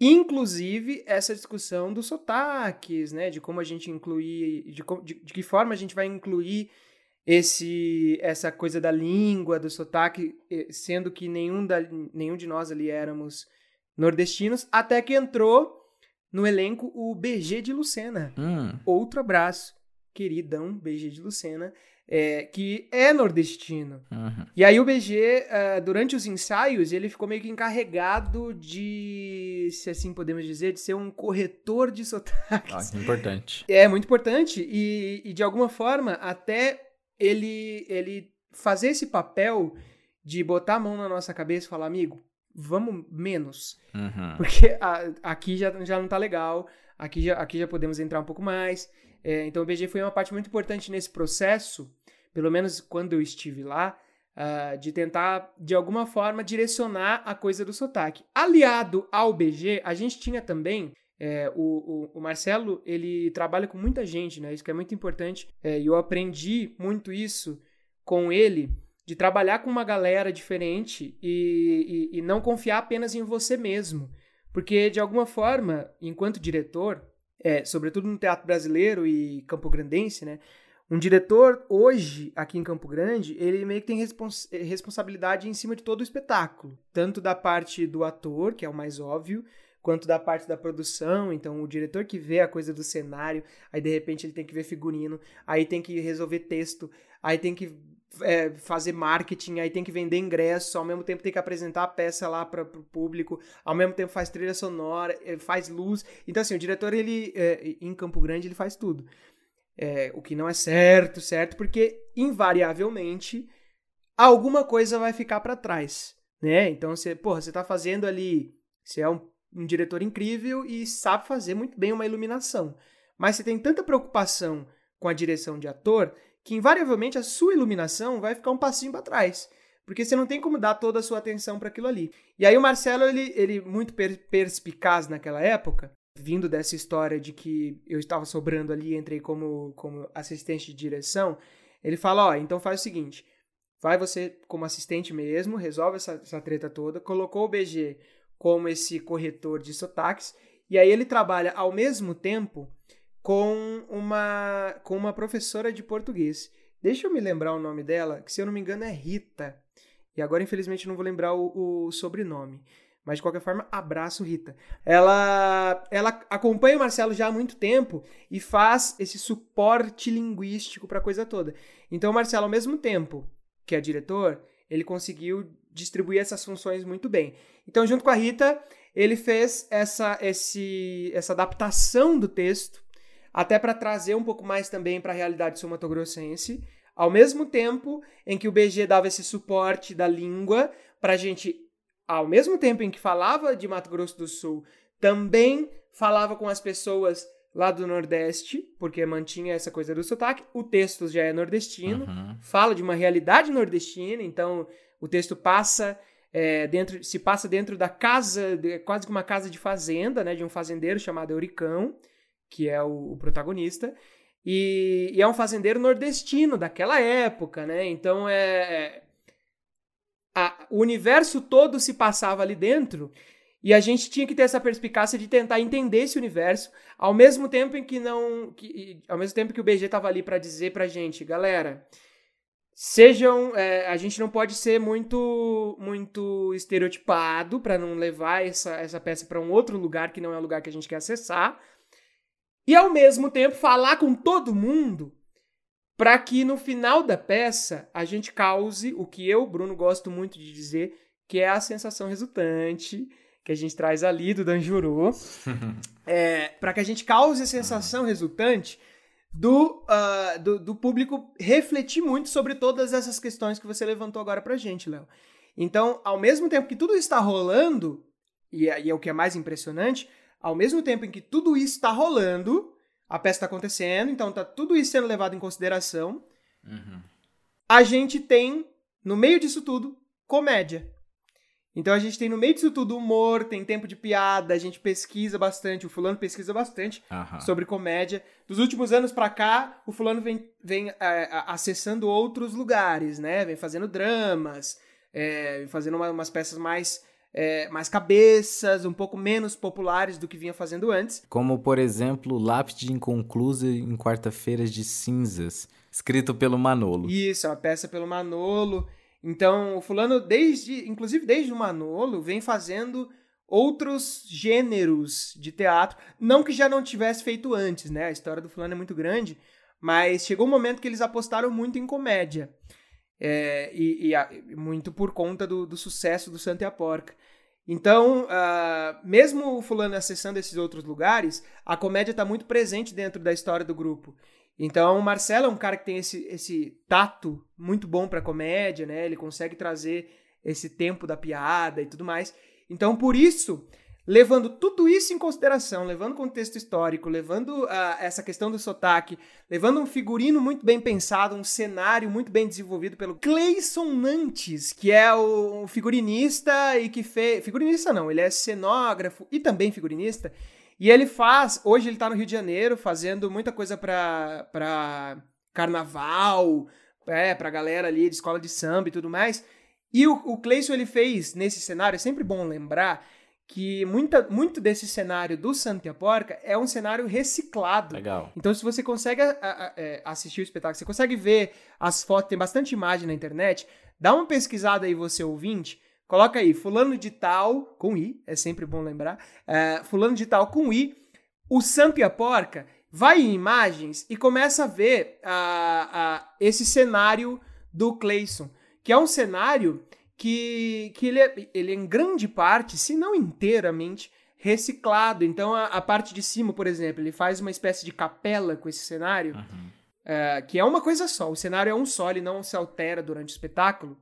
inclusive essa discussão dos sotaques, né, de como a gente incluir, de, de, de que forma a gente vai incluir esse essa coisa da língua, do sotaque, sendo que nenhum, da, nenhum de nós ali éramos nordestinos, até que entrou no elenco o BG de Lucena. Hum. Outro abraço, queridão BG de Lucena é, que é nordestino. Uhum. E aí o BG, uh, é, durante os ensaios, ele ficou meio que encarregado de, se assim podemos dizer, de ser um corretor de sotaques. Ah, importante. É, muito importante. E, e de alguma forma, até ele, ele fazer esse papel de botar a mão na nossa cabeça e falar, amigo, vamos menos. Uhum. Porque a, aqui já, já não tá legal, aqui já, aqui já podemos entrar um pouco mais. É, então o BG foi uma parte muito importante nesse processo, pelo menos quando eu estive lá, uh, de tentar, de alguma forma, direcionar a coisa do sotaque. Aliado ao BG, a gente tinha também é, o, o, o, Marcelo, ele trabalha com muita gente, né? Isso que é muito importante. É, e eu aprendi muito isso com ele, de trabalhar com uma galera diferente e, e, e não confiar apenas em você mesmo. Porque, de alguma forma, enquanto diretor, é, sobretudo no teatro brasileiro e campograndense, né? Um diretor hoje aqui em Campo Grande, ele meio que tem respons responsabilidade em cima de todo o espetáculo, tanto da parte do ator, que é o mais óbvio, quanto da parte da produção. Então, o diretor que vê a coisa do cenário, aí de repente ele tem que ver figurino, aí tem que resolver texto, aí tem que é, fazer marketing, aí tem que vender ingresso, ao mesmo tempo tem que apresentar a peça lá para o público, ao mesmo tempo faz trilha sonora, é, faz luz. Então, assim, o diretor, ele, é, em Campo Grande, ele faz tudo. É, o que não é certo, certo, porque invariavelmente alguma coisa vai ficar para trás, né? Então, você, porra, você tá fazendo ali, você é um, um diretor incrível e sabe fazer muito bem uma iluminação, mas você tem tanta preocupação com a direção de ator que invariavelmente a sua iluminação vai ficar um passinho para trás. Porque você não tem como dar toda a sua atenção para aquilo ali. E aí o Marcelo, ele, ele muito per perspicaz naquela época, vindo dessa história de que eu estava sobrando ali, entrei como, como assistente de direção, ele fala, ó, então faz o seguinte, vai você como assistente mesmo, resolve essa, essa treta toda, colocou o BG como esse corretor de sotaques, e aí ele trabalha ao mesmo tempo com uma, com uma professora de português. Deixa eu me lembrar o nome dela, que se eu não me engano é Rita. E agora, infelizmente, não vou lembrar o, o sobrenome. Mas, de qualquer forma, abraço, Rita. Ela, ela acompanha o Marcelo já há muito tempo e faz esse suporte linguístico para a coisa toda. Então, o Marcelo, ao mesmo tempo que é diretor, ele conseguiu distribuir essas funções muito bem. Então, junto com a Rita, ele fez essa, esse, essa adaptação do texto até para trazer um pouco mais também para a realidade sul-mato-grossense, ao mesmo tempo em que o BG dava esse suporte da língua para a gente, ao mesmo tempo em que falava de Mato Grosso do Sul, também falava com as pessoas lá do Nordeste, porque mantinha essa coisa do sotaque. O texto já é nordestino, uhum. fala de uma realidade nordestina, então o texto passa é, dentro, se passa dentro da casa, quase que uma casa de fazenda, né, de um fazendeiro chamado Euricão que é o, o protagonista, e, e, é um fazendeiro nordestino daquela época, né? Então é, é. A, o universo todo se passava ali dentro. E a gente tinha que ter essa perspicácia de tentar entender esse universo, ao mesmo tempo em que não. Que, ao mesmo tempo que o BG estava ali para dizer pra gente, galera, sejam. É, a gente não pode ser muito muito estereotipado para não levar essa, essa peça para um outro lugar que não é o lugar que a gente quer acessar e ao mesmo tempo falar com todo mundo para que no final da peça a gente cause o que eu, Bruno, gosto muito de dizer, que é a sensação resultante que a gente traz ali do Danjuru, é, para que a gente cause a sensação resultante do, uh, do, do, público refletir muito sobre todas essas questões que você levantou agora pra gente, Léo. Então, ao mesmo tempo que tudo está rolando, e é, e é o que é mais impressionante, ao mesmo tempo em que tudo isso está rolando, a peça está acontecendo, então está tudo isso sendo levado em consideração, uhum. a gente tem, no meio disso tudo, comédia. Então a gente tem no meio disso tudo humor, tem tempo de piada, a gente pesquisa bastante, o fulano pesquisa bastante uhum. sobre comédia. Dos últimos anos para cá, o fulano vem, vem é, acessando outros lugares, né? Vem fazendo dramas, é, fazendo uma, umas peças mais é, mais cabeças, um pouco menos populares do que vinha fazendo antes. Como, por exemplo, Lápide Inconclusa em Quarta-feiras de Cinzas, escrito pelo Manolo. Isso, é uma peça pelo Manolo. Então, o fulano, desde, inclusive desde o Manolo, vem fazendo outros gêneros de teatro. Não que já não tivesse feito antes, né? A história do fulano é muito grande, mas chegou um momento que eles apostaram muito em comédia. É, e, e a, muito por conta do, do, sucesso do Santa e a Porca. Então, uh, mesmo o fulano acessando esses outros lugares, a comédia está muito presente dentro da história do grupo. Então, o Marcelo é um cara que tem esse, esse tato muito bom para comédia, né? Ele consegue trazer esse tempo da piada e tudo mais. Então, por isso, levando tudo isso em consideração, levando contexto histórico, levando uh, essa questão do sotaque, levando um figurino muito bem pensado, um cenário muito bem desenvolvido pelo Cleison Nantes, que é o figurinista e que fez. Figurinista não, ele é cenógrafo e também figurinista. E ele faz. Hoje ele tá no Rio de Janeiro fazendo muita coisa pra, pra carnaval, é, pra galera ali de escola de samba e tudo mais. E o, o Cleison ele fez nesse cenário, é sempre bom lembrar que muita, muito desse cenário do Santa e a Porca é um cenário reciclado. Legal. Então, se você consegue a, a, a, é, assistir o espetáculo, você consegue ver as fotos, tem bastante imagem na internet, dá uma pesquisada aí, você ouvinte, coloca aí, fulano de tal, com I, é sempre bom lembrar, é, fulano de tal com I, o Santa e a Porca, vai em imagens e começa a ver esse cenário do Clayson, que é um cenário que, que ele, é, ele é em grande parte, se não inteiramente, reciclado. Então a, a, parte de cima, por exemplo, ele faz uma espécie de capela com esse cenário, uhum. é, que é uma coisa só. O cenário é um só, ele não se altera durante o espetáculo.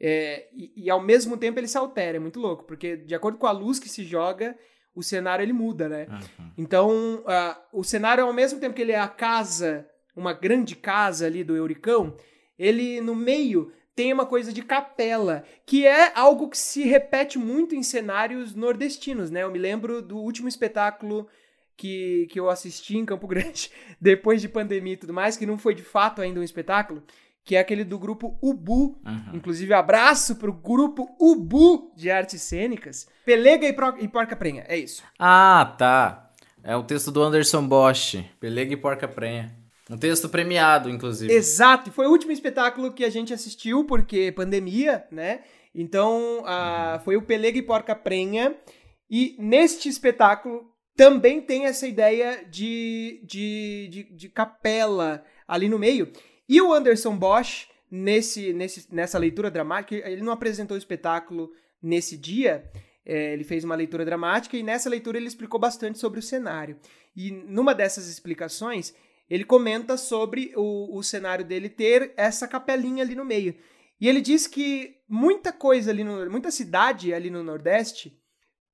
É, e, e, ao mesmo tempo ele se altera, é muito louco, porque de acordo com a luz que se joga, o cenário ele muda, né? Uhum. Então, uh, o cenário, ao mesmo tempo que ele é a casa, uma grande casa ali do Euricão, ele no meio tem uma coisa de capela, que é algo que se repete muito em cenários nordestinos, né? Eu me lembro do último espetáculo que, que eu assisti em Campo Grande, depois de pandemia e tudo mais, que não foi de fato ainda um espetáculo, que é aquele do grupo Ubu. Uhum. Inclusive, abraço pro grupo Ubu de artes cênicas. Pelega e, Pro, e Porca Prenha, é isso. Ah, tá. É o texto do Anderson Bosch. Pelega e Porca Prenha. Um texto premiado, inclusive. Exato. Foi o último espetáculo que a gente assistiu, porque pandemia, né? Então, uhum. foi o Pelega e Porca Prenha. E neste espetáculo também tem essa ideia de, de, de, de capela ali no meio. E o Anderson Bosch, nesse, nesse, nessa leitura dramática, ele não apresentou o espetáculo nesse dia, é, ele fez uma leitura dramática e nessa leitura ele explicou bastante sobre o cenário. E numa dessas explicações, ele comenta sobre o, o cenário dele ter essa capelinha ali no meio. E ele diz que muita coisa ali, no, muita cidade ali no Nordeste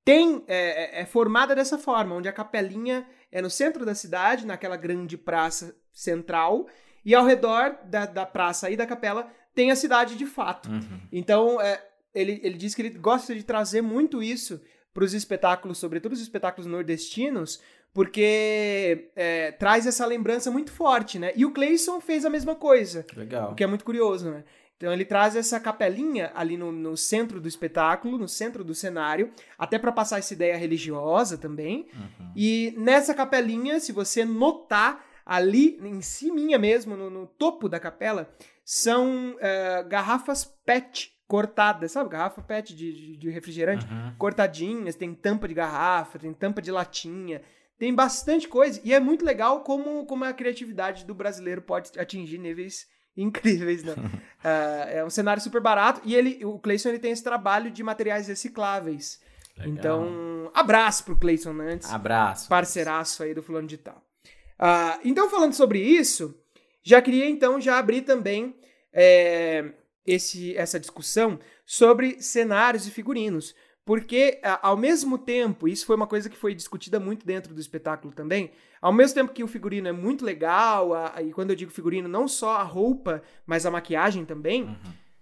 tem é, é, é formada dessa forma, onde a capelinha é no centro da cidade, naquela grande praça central, e ao redor da, da praça e da capela tem a cidade de fato. Uhum. Então, é, ele, ele diz que ele gosta de trazer muito isso para os espetáculos, sobretudo os espetáculos nordestinos, porque é, traz essa lembrança muito forte, né? E o Clayson fez a mesma coisa. Legal. O que é muito curioso, né? Então ele traz essa capelinha ali no, no centro do espetáculo, no centro do cenário, até para passar essa ideia religiosa também. Uhum. E nessa capelinha, se você notar, ali em cima mesmo, no, no, topo da capela, são uh, garrafas PET cortadas, sabe? Garrafa PET de, de, refrigerante, uhum. cortadinhas, tem tampa de garrafa, tem tampa de latinha, tem bastante coisa. E é muito legal como, como a criatividade do brasileiro pode atingir níveis incríveis, né? uh, é um cenário super barato e ele, o Clayson ele tem esse trabalho de materiais recicláveis. Legal. Então, abraço pro Clayson Nantes. Abraço. Parceiraço aí do fulano de tal. Uh, então, falando sobre isso, já queria então já abrir também é, esse, essa discussão sobre cenários e figurinos. Porque, ao mesmo tempo, isso foi uma coisa que foi discutida muito dentro do espetáculo também, ao mesmo tempo que o figurino é muito legal, a, e quando eu digo figurino, não só a roupa, mas a maquiagem também, uhum.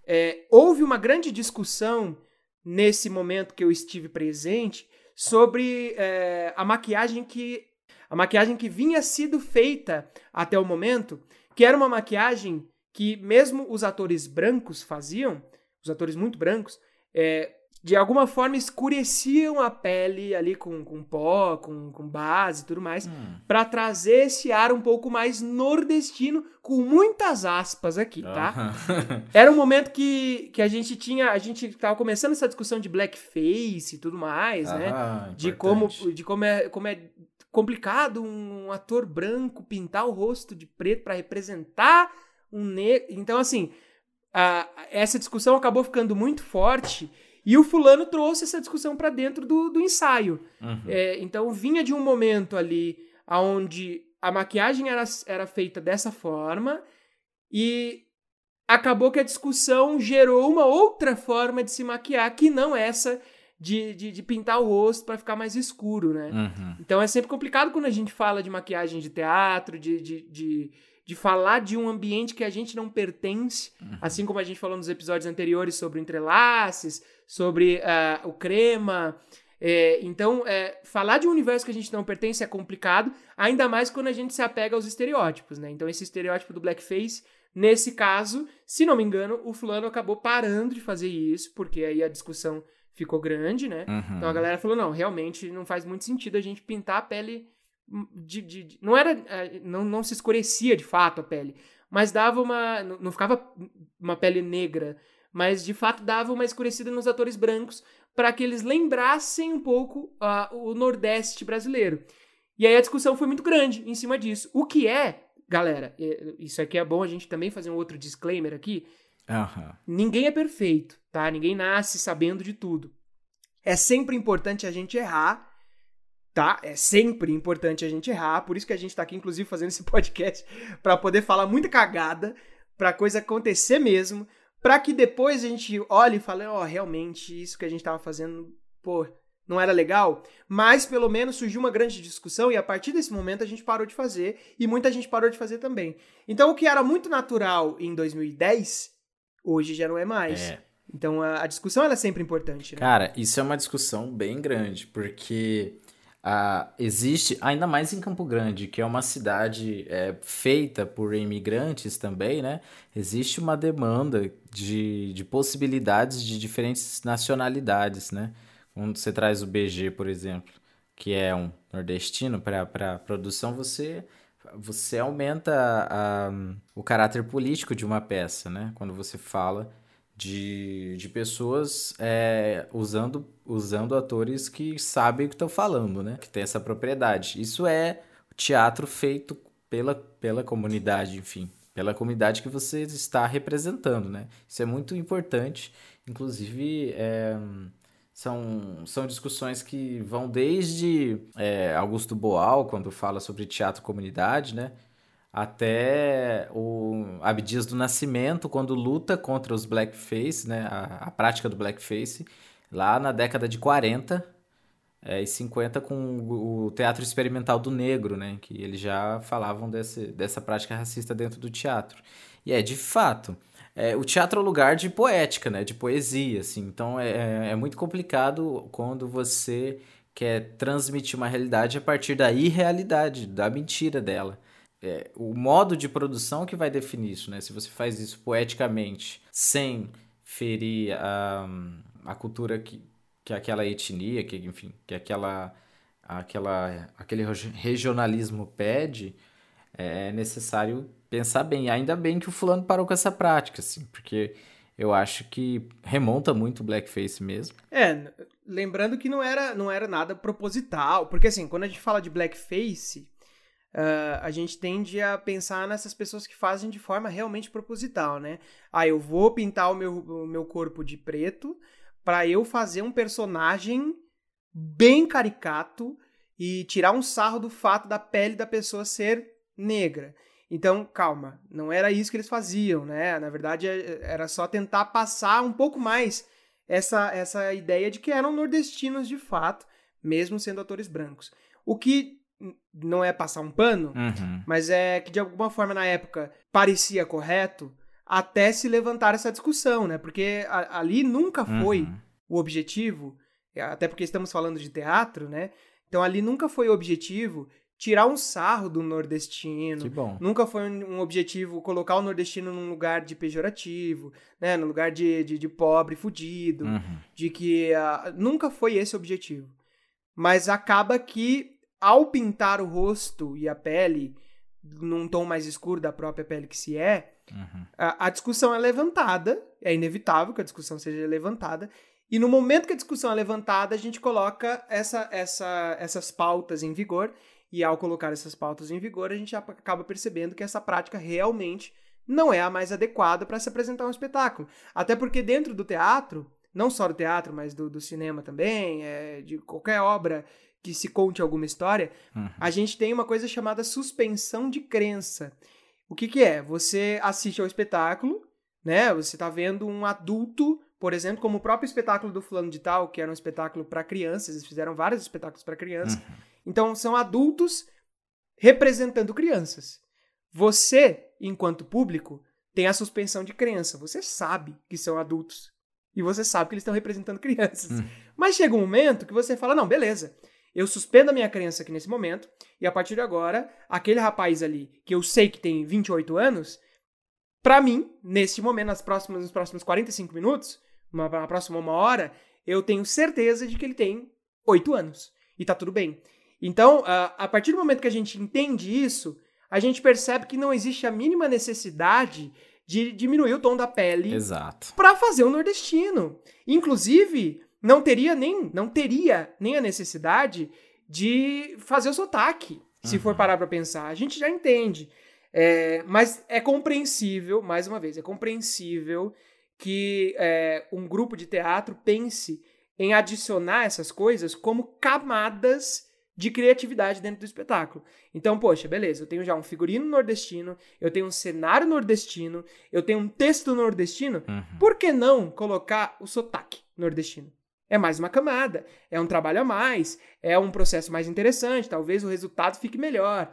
é, houve uma grande discussão nesse momento que eu estive presente sobre é, a maquiagem que a maquiagem que vinha sido feita até o momento, que era uma maquiagem que mesmo os atores brancos faziam, os atores muito brancos, é, de alguma forma escureciam a pele ali com, com pó, com, com base e tudo mais, hum. para trazer esse ar um pouco mais nordestino, com muitas aspas aqui, tá? Era um momento que, que a gente tinha, a gente tava começando essa discussão de blackface e tudo mais, né? De como, de como é, como é complicado um ator branco pintar o rosto de preto para representar um negro. Então, assim, a, essa discussão acabou ficando muito forte e o fulano trouxe essa discussão para dentro do, do ensaio. Uhum. É, então, vinha de um momento ali onde a maquiagem era, era feita dessa forma e acabou que a discussão gerou uma outra forma de se maquiar que não essa de, de, de pintar o rosto para ficar mais escuro, né? Uhum. Então é sempre complicado quando a gente fala de maquiagem de teatro, de, de, de, de falar de um ambiente que a gente não pertence, uhum. assim como a gente falou nos episódios anteriores sobre entrelaces, sobre uh, o crema. É, então, é, falar de um universo que a gente não pertence é complicado, ainda mais quando a gente se apega aos estereótipos, né? Então, esse estereótipo do blackface, nesse caso, se não me engano, o fulano acabou parando de fazer isso, porque aí a discussão ficou grande, né? Uhum. Então a galera falou: não, realmente não faz muito sentido a gente pintar a pele de. de, de não era. É, não, não se escurecia de fato a pele, mas dava uma. Não ficava uma pele negra, mas de fato dava uma escurecida nos atores brancos para que eles lembrassem um pouco uh, o Nordeste brasileiro. E aí a discussão foi muito grande em cima disso. O que é, galera, isso aqui é bom a gente também fazer um outro disclaimer aqui. Aham. Ninguém é perfeito, tá? Ninguém nasce sabendo de tudo. É sempre importante a gente errar, tá? É sempre importante a gente errar, por isso que a gente tá aqui, inclusive, fazendo esse podcast, para poder falar muita cagada, pra coisa acontecer mesmo, para que depois a gente olhe e fale, ó, oh, realmente, isso que a gente tava fazendo, pô, não era legal, mas pelo menos surgiu uma grande discussão e a partir desse momento a gente parou de fazer e muita gente parou de fazer também. Então o que era muito natural em 2010, hoje já não é mais. É. Então a, a discussão ela é sempre importante. Né? Cara, isso é uma discussão bem grande, porque ah, existe, ainda mais em Campo Grande, que é uma cidade é, feita por imigrantes também, né? Existe uma demanda de, de possibilidades de diferentes nacionalidades, né? Quando você traz o BG, por exemplo, que é um nordestino para produção, você, você aumenta a, a, o caráter político de uma peça, né? Quando você fala de, de pessoas é, usando, usando atores que sabem o que estão falando, né? Que tem essa propriedade. Isso é teatro feito pela, pela comunidade, enfim, pela comunidade que você está representando, né? Isso é muito importante. Inclusive, é, são, são discussões que vão desde é, Augusto Boal, quando fala sobre teatro comunidade, né? Até o Abdias do Nascimento, quando luta contra os blackface, né? A, a prática do blackface, lá na década de 40 é, e 50 com o, Teatro Experimental do Negro, né? Que eles já falavam desse, dessa prática racista dentro do teatro. E é, de fato, é, o teatro é um lugar de poética, né? De poesia, assim. Então é, é, é muito complicado quando você quer transmitir uma realidade a partir da irrealidade, da mentira dela. É, o modo de produção que vai definir isso, né? Se você faz isso poeticamente, sem ferir a, a cultura que, que aquela etnia, que enfim, que aquela, aquela, aquele regionalismo pede, é necessário pensar bem. Ainda bem que o fulano parou com essa prática, assim, porque eu acho que remonta muito o blackface mesmo. É, lembrando que não era, não era nada proposital, porque assim, quando a gente fala de blackface, uh, a gente tende a pensar nessas pessoas que fazem de forma realmente proposital, né? Ah, eu vou pintar o meu, o meu corpo de preto para eu fazer um personagem bem caricato e tirar um sarro do fato da pele da pessoa ser negra. Então, calma, não era isso que eles faziam, né? Na verdade, é, era só tentar passar um pouco mais essa, essa ideia de que eram nordestinos de fato, mesmo sendo atores brancos. O que não é passar um pano, uhum. mas é que de alguma forma na época parecia correto até se levantar essa discussão, né? Porque a, ali nunca foi uhum. o objetivo, até porque estamos falando de teatro, né? Então ali nunca foi o objetivo tirar um sarro do nordestino. Que bom. Nunca foi um objetivo colocar o nordestino num lugar de pejorativo, né? No lugar de, de, de pobre, fudido, uhum. de que uh, nunca foi esse o objetivo. Mas acaba que ao pintar o rosto e a pele num tom mais escuro da própria pele que se é, uhum. a, a discussão é levantada, é inevitável que a discussão seja levantada, e no momento que a discussão é levantada, a gente coloca essa, essa, essas pautas em vigor e ao colocar essas pautas em vigor, a gente acaba percebendo que essa prática realmente não é a mais adequada para se apresentar um espetáculo. Até porque dentro do teatro, não só do teatro, mas do, do cinema também, é, de qualquer obra que se conte alguma história, uhum. a gente tem uma coisa chamada suspensão de crença. O que, que é? Você assiste ao espetáculo, né? Você está vendo um adulto, por exemplo, como o próprio espetáculo do Fulano de Tal, que era um espetáculo para crianças, eles fizeram vários espetáculos para crianças. Uhum. Então, são adultos representando crianças. Você, enquanto público, tem a suspensão de crença. Você sabe que são adultos. E você sabe que eles estão representando crianças. Hum. Mas chega um momento que você fala: não, beleza. Eu suspendo a minha crença aqui nesse momento. E a partir de agora, aquele rapaz ali, que eu sei que tem 28 anos, para mim, neste momento, nas próximas, nos próximos 45 minutos, uma, na próxima uma hora, eu tenho certeza de que ele tem 8 anos. E tá tudo bem. Então, a partir do momento que a gente entende isso, a gente percebe que não existe a mínima necessidade de diminuir o tom da pele para fazer o nordestino. Inclusive, não teria nem não teria nem a necessidade de fazer o sotaque, se for uhum. parar para pensar. A gente já entende. É, mas é compreensível, mais uma vez, é compreensível que é, um grupo de teatro pense em adicionar essas coisas como camadas de criatividade dentro do espetáculo. Então, poxa, beleza, eu tenho já um figurino nordestino, eu tenho um cenário nordestino, eu tenho um texto nordestino, Uhum. por que não colocar o sotaque nordestino? É mais uma camada, é um trabalho a mais, é um processo mais interessante, talvez o resultado fique melhor.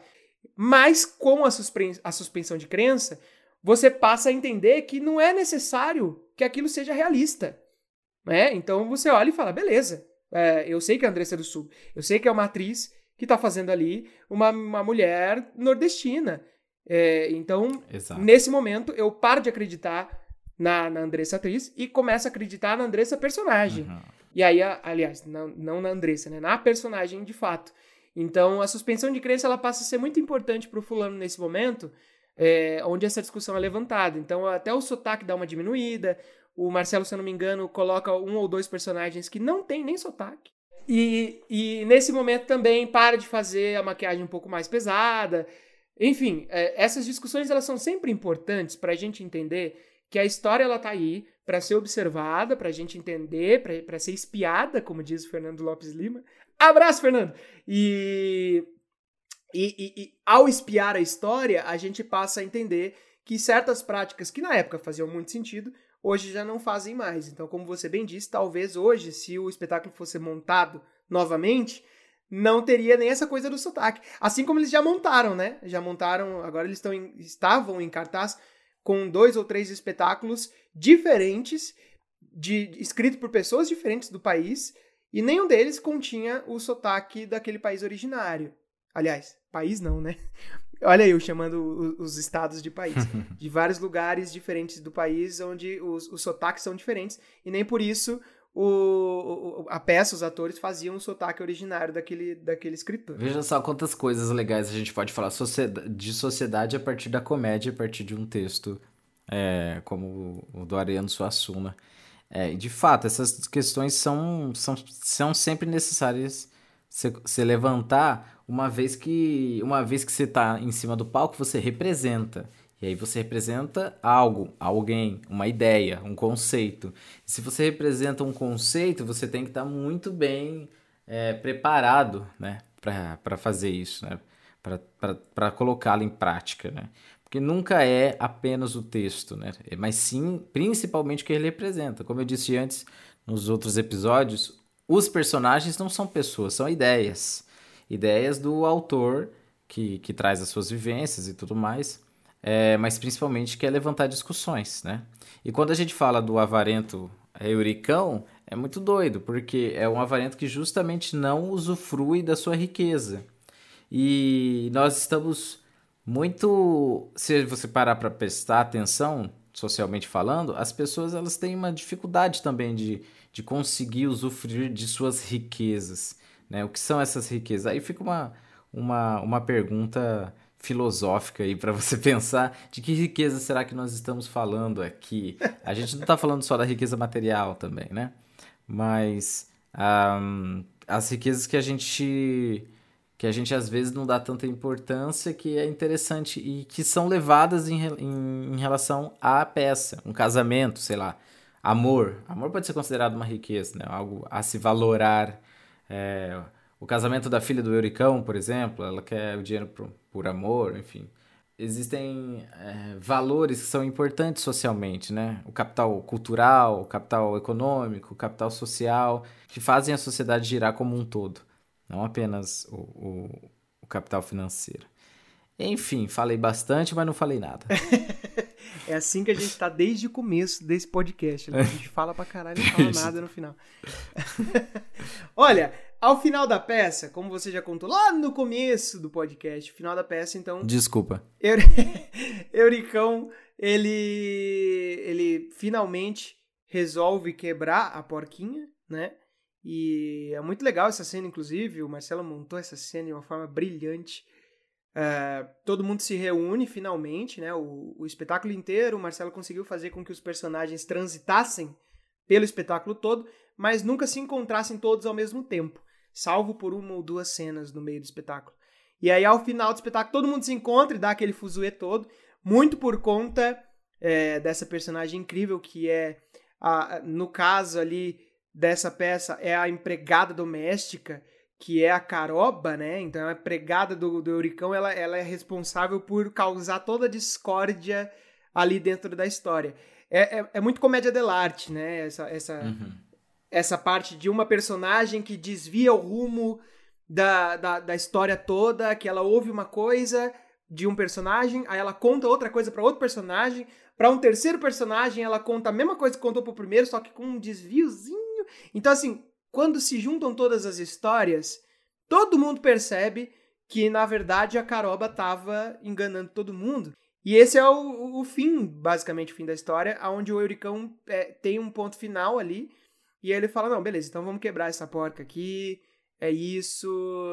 Mas com a, suspens a suspensão de crença, você passa a entender que não é necessário que aquilo seja realista. Né? Então você olha e fala, beleza, é, eu sei que é a Andressa do Sul, eu sei que é uma atriz que está fazendo ali uma, uma mulher nordestina. É, então, Exato. nesse momento, eu paro de acreditar na, na Andressa atriz e começo a acreditar na Andressa personagem. Uhum. E aí, a- aliás, não, não na Andressa, né? Na personagem de fato. Então, a suspensão de crença ela passa a ser muito importante pro fulano nesse momento, é, onde essa discussão é levantada. Então, até o sotaque dá uma diminuída. O Marcelo, se eu não me engano, coloca um ou dois personagens que não tem nem sotaque. E, e nesse momento também para de fazer a maquiagem um pouco mais pesada. Enfim, é, essas discussões elas são sempre importantes para a gente entender que a história ela tá aí para ser observada, para a gente entender, para ser espiada, como diz o Fernando Lopes Lima. Abraço, Fernando! E, e, e- e ao espiar a história, a gente passa a entender que certas práticas que na época faziam muito sentido, hoje já não fazem mais. Então, como você bem disse, talvez hoje, se o espetáculo fosse montado novamente, não teria nem essa coisa do sotaque. Assim como eles já montaram, né? Já montaram, agora eles estão estavam em cartaz com dois ou três espetáculos diferentes, de, escrito por pessoas diferentes do país, e nenhum deles continha o sotaque daquele país originário. Aliás, país não, né? Olha eu chamando os estados de país. de vários lugares diferentes do país, onde os, os sotaques são diferentes, e nem por isso o, a peça, os atores faziam o sotaque originário daquele, daquele escritor. Veja só quantas coisas legais a gente pode falar de sociedade a partir da comédia, a partir de um texto é, como o do Ariano Suassuna. É, de fato, essas questões são, são, são sempre necessárias se, se levantar uma vez que uma vez que você está em cima do palco, você representa. E aí você representa algo, alguém, uma ideia, um conceito. Se você representa um conceito, você tem que estar muito bem é, preparado, né, para fazer isso, né, para colocá-lo em prática, né. Porque nunca é apenas o texto, né, mas sim, principalmente o que ele representa. Como eu disse antes, nos outros episódios, os personagens não são pessoas, são ideias. Ideias do autor que, que traz as suas vivências e tudo mais, é, mas principalmente quer levantar discussões, né. E quando a gente fala do avarento euricão, é muito doido, porque é um avarento que justamente não usufrui da sua riqueza. E nós estamos muito. Se você parar para prestar atenção, socialmente falando, as pessoas elas têm uma dificuldade também de, de conseguir usufruir de suas riquezas. Né? O que são essas riquezas? Aí fica uma, uma, uma pergunta filosófica aí para você pensar de que riqueza será que nós estamos falando aqui? A gente não está falando só da riqueza material também, né? Mas ahm, as riquezas que a gente que a gente às vezes não dá tanta importância que é interessante e que são levadas em, em, em relação à peça, um casamento, sei lá, amor. Amor pode ser considerado uma riqueza, né? Algo a se valorar. É, o casamento da filha do Euricão, por exemplo, ela quer o dinheiro por, por amor, enfim. Existem é, valores que são importantes socialmente, né? O capital cultural, o capital econômico, o capital social, que fazem a sociedade girar como um todo, não apenas o, o, o capital financeiro. Enfim, falei bastante, mas não falei nada. É assim que a gente tá desde o começo desse podcast. né? A gente fala pra caralho e não fala nada no final. Olha, ao final da peça, como você já contou lá no começo do podcast, final da peça, então, Desculpa. Eur- Euricão, ele, ele finalmente resolve quebrar a porquinha, né? E é muito legal essa cena, inclusive. O Marcelo montou essa cena de uma forma brilhante. É, todo mundo se reúne finalmente, né? O, o espetáculo inteiro, o Marcelo conseguiu fazer com que os personagens transitassem pelo espetáculo todo, mas nunca se encontrassem todos ao mesmo tempo, salvo por uma ou duas cenas no meio do espetáculo. E aí, ao final do espetáculo, todo mundo se encontra e dá aquele fuzuê todo, muito por conta é, dessa personagem incrível que é, a, no caso ali dessa peça, é a empregada doméstica, que é a Caroba, né? Então, a empregada do, do Euricão, ela, ela é responsável por causar toda a discórdia ali dentro da história. É, é, é muito comédia dell'arte, né? Essa, essa, uhum. Essa parte de uma personagem que desvia o rumo da, da, da história toda, que ela ouve uma coisa de um personagem, aí ela conta outra coisa para outro personagem, para um terceiro personagem ela conta a mesma coisa que contou pro primeiro, só que com um desviozinho. Então assim, quando se juntam todas as histórias, todo mundo percebe que na verdade a Caroba tava enganando todo mundo. E esse é o, o fim, basicamente o fim da história, onde o Euricão é, tem um ponto final ali, e ele fala, não, beleza, então vamos quebrar essa porca aqui, é isso,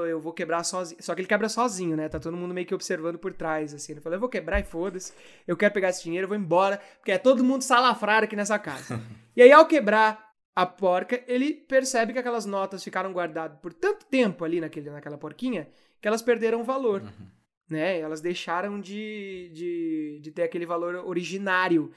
eu vou quebrar sozinho. Só que ele quebra sozinho, né? Tá todo mundo meio que observando por trás, assim. Ele fala, eu vou quebrar e foda-se, eu quero pegar esse dinheiro, eu vou embora, porque é todo mundo salafrário aqui nessa casa. e aí, ao quebrar a porca, ele percebe que aquelas notas ficaram guardadas por tanto tempo ali naquele, naquela porquinha, que elas perderam valor, uhum. né? Elas deixaram de, de, de ter aquele valor originário.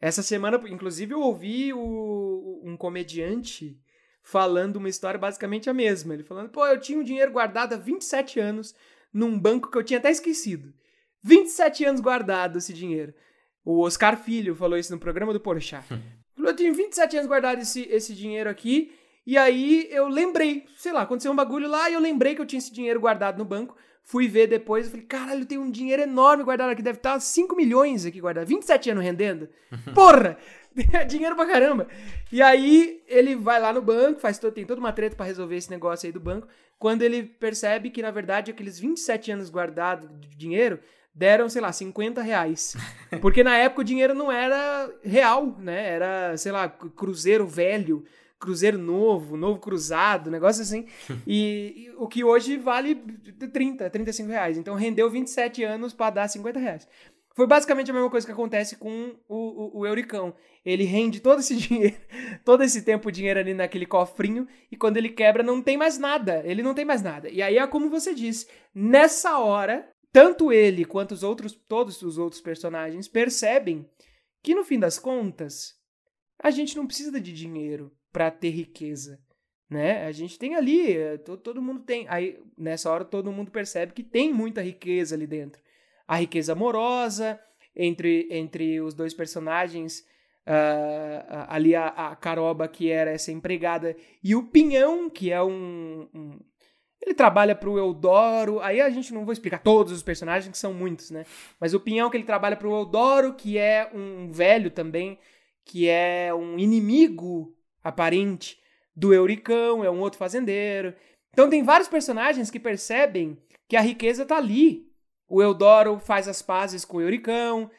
Essa semana, inclusive, eu ouvi o, um comediante falando uma história basicamente a mesma. Ele falando, pô, eu tinha um dinheiro guardado há 27 anos num banco que eu tinha até esquecido. 27 anos guardado esse dinheiro. O Oscar Filho falou isso no programa do Porchat. Eu tinha 27 anos guardado esse, esse dinheiro aqui, e aí eu lembrei, sei lá, aconteceu um bagulho lá e eu lembrei que eu tinha esse dinheiro guardado no banco. Fui ver depois e falei, caralho, tem um dinheiro enorme guardado aqui, deve estar 5 milhões aqui guardado. 27 anos rendendo? Porra! dinheiro pra caramba. E aí ele vai lá no banco, faz todo, tem toda uma treta para resolver esse negócio aí do banco. Quando ele percebe que, na verdade, aqueles 27 anos guardados de dinheiro deram, sei lá, 50 reais. Porque na época o dinheiro não era real, né? Era, sei lá, cruzeiro velho, cruzeiro novo, novo cruzado, negócio assim. E, e o que hoje vale 30, 35 reais. Então rendeu 27 anos para dar 50 reais. Foi basicamente a mesma coisa que acontece com o, o, o Euricão. Ele rende todo esse dinheiro, todo esse tempo dinheiro ali naquele cofrinho, e quando ele quebra, não tem mais nada. Ele não tem mais nada. E aí é como você disse, nessa hora, tanto ele quanto os outros, todos os outros personagens percebem que no fim das contas, a gente não precisa de dinheiro para ter riqueza, né? A gente tem ali, eh, todo, mundo tem. Aí nessa hora todo mundo percebe que tem muita riqueza ali dentro a riqueza amorosa entre, entre os dois personagens, uh, ali a, a, Caroba, que era essa empregada, e o Pinhão, que é um. um ele trabalha pro Eudoro, aí a gente não vou explicar todos os personagens, que são muitos, né? Mas o Pinhão que ele trabalha pro Eudoro, que é um velho também, que é um inimigo aparente do Euricão, é um outro fazendeiro. Então tem vários personagens que percebem que a riqueza tá ali, o Eudoro faz as pazes com o Euricão.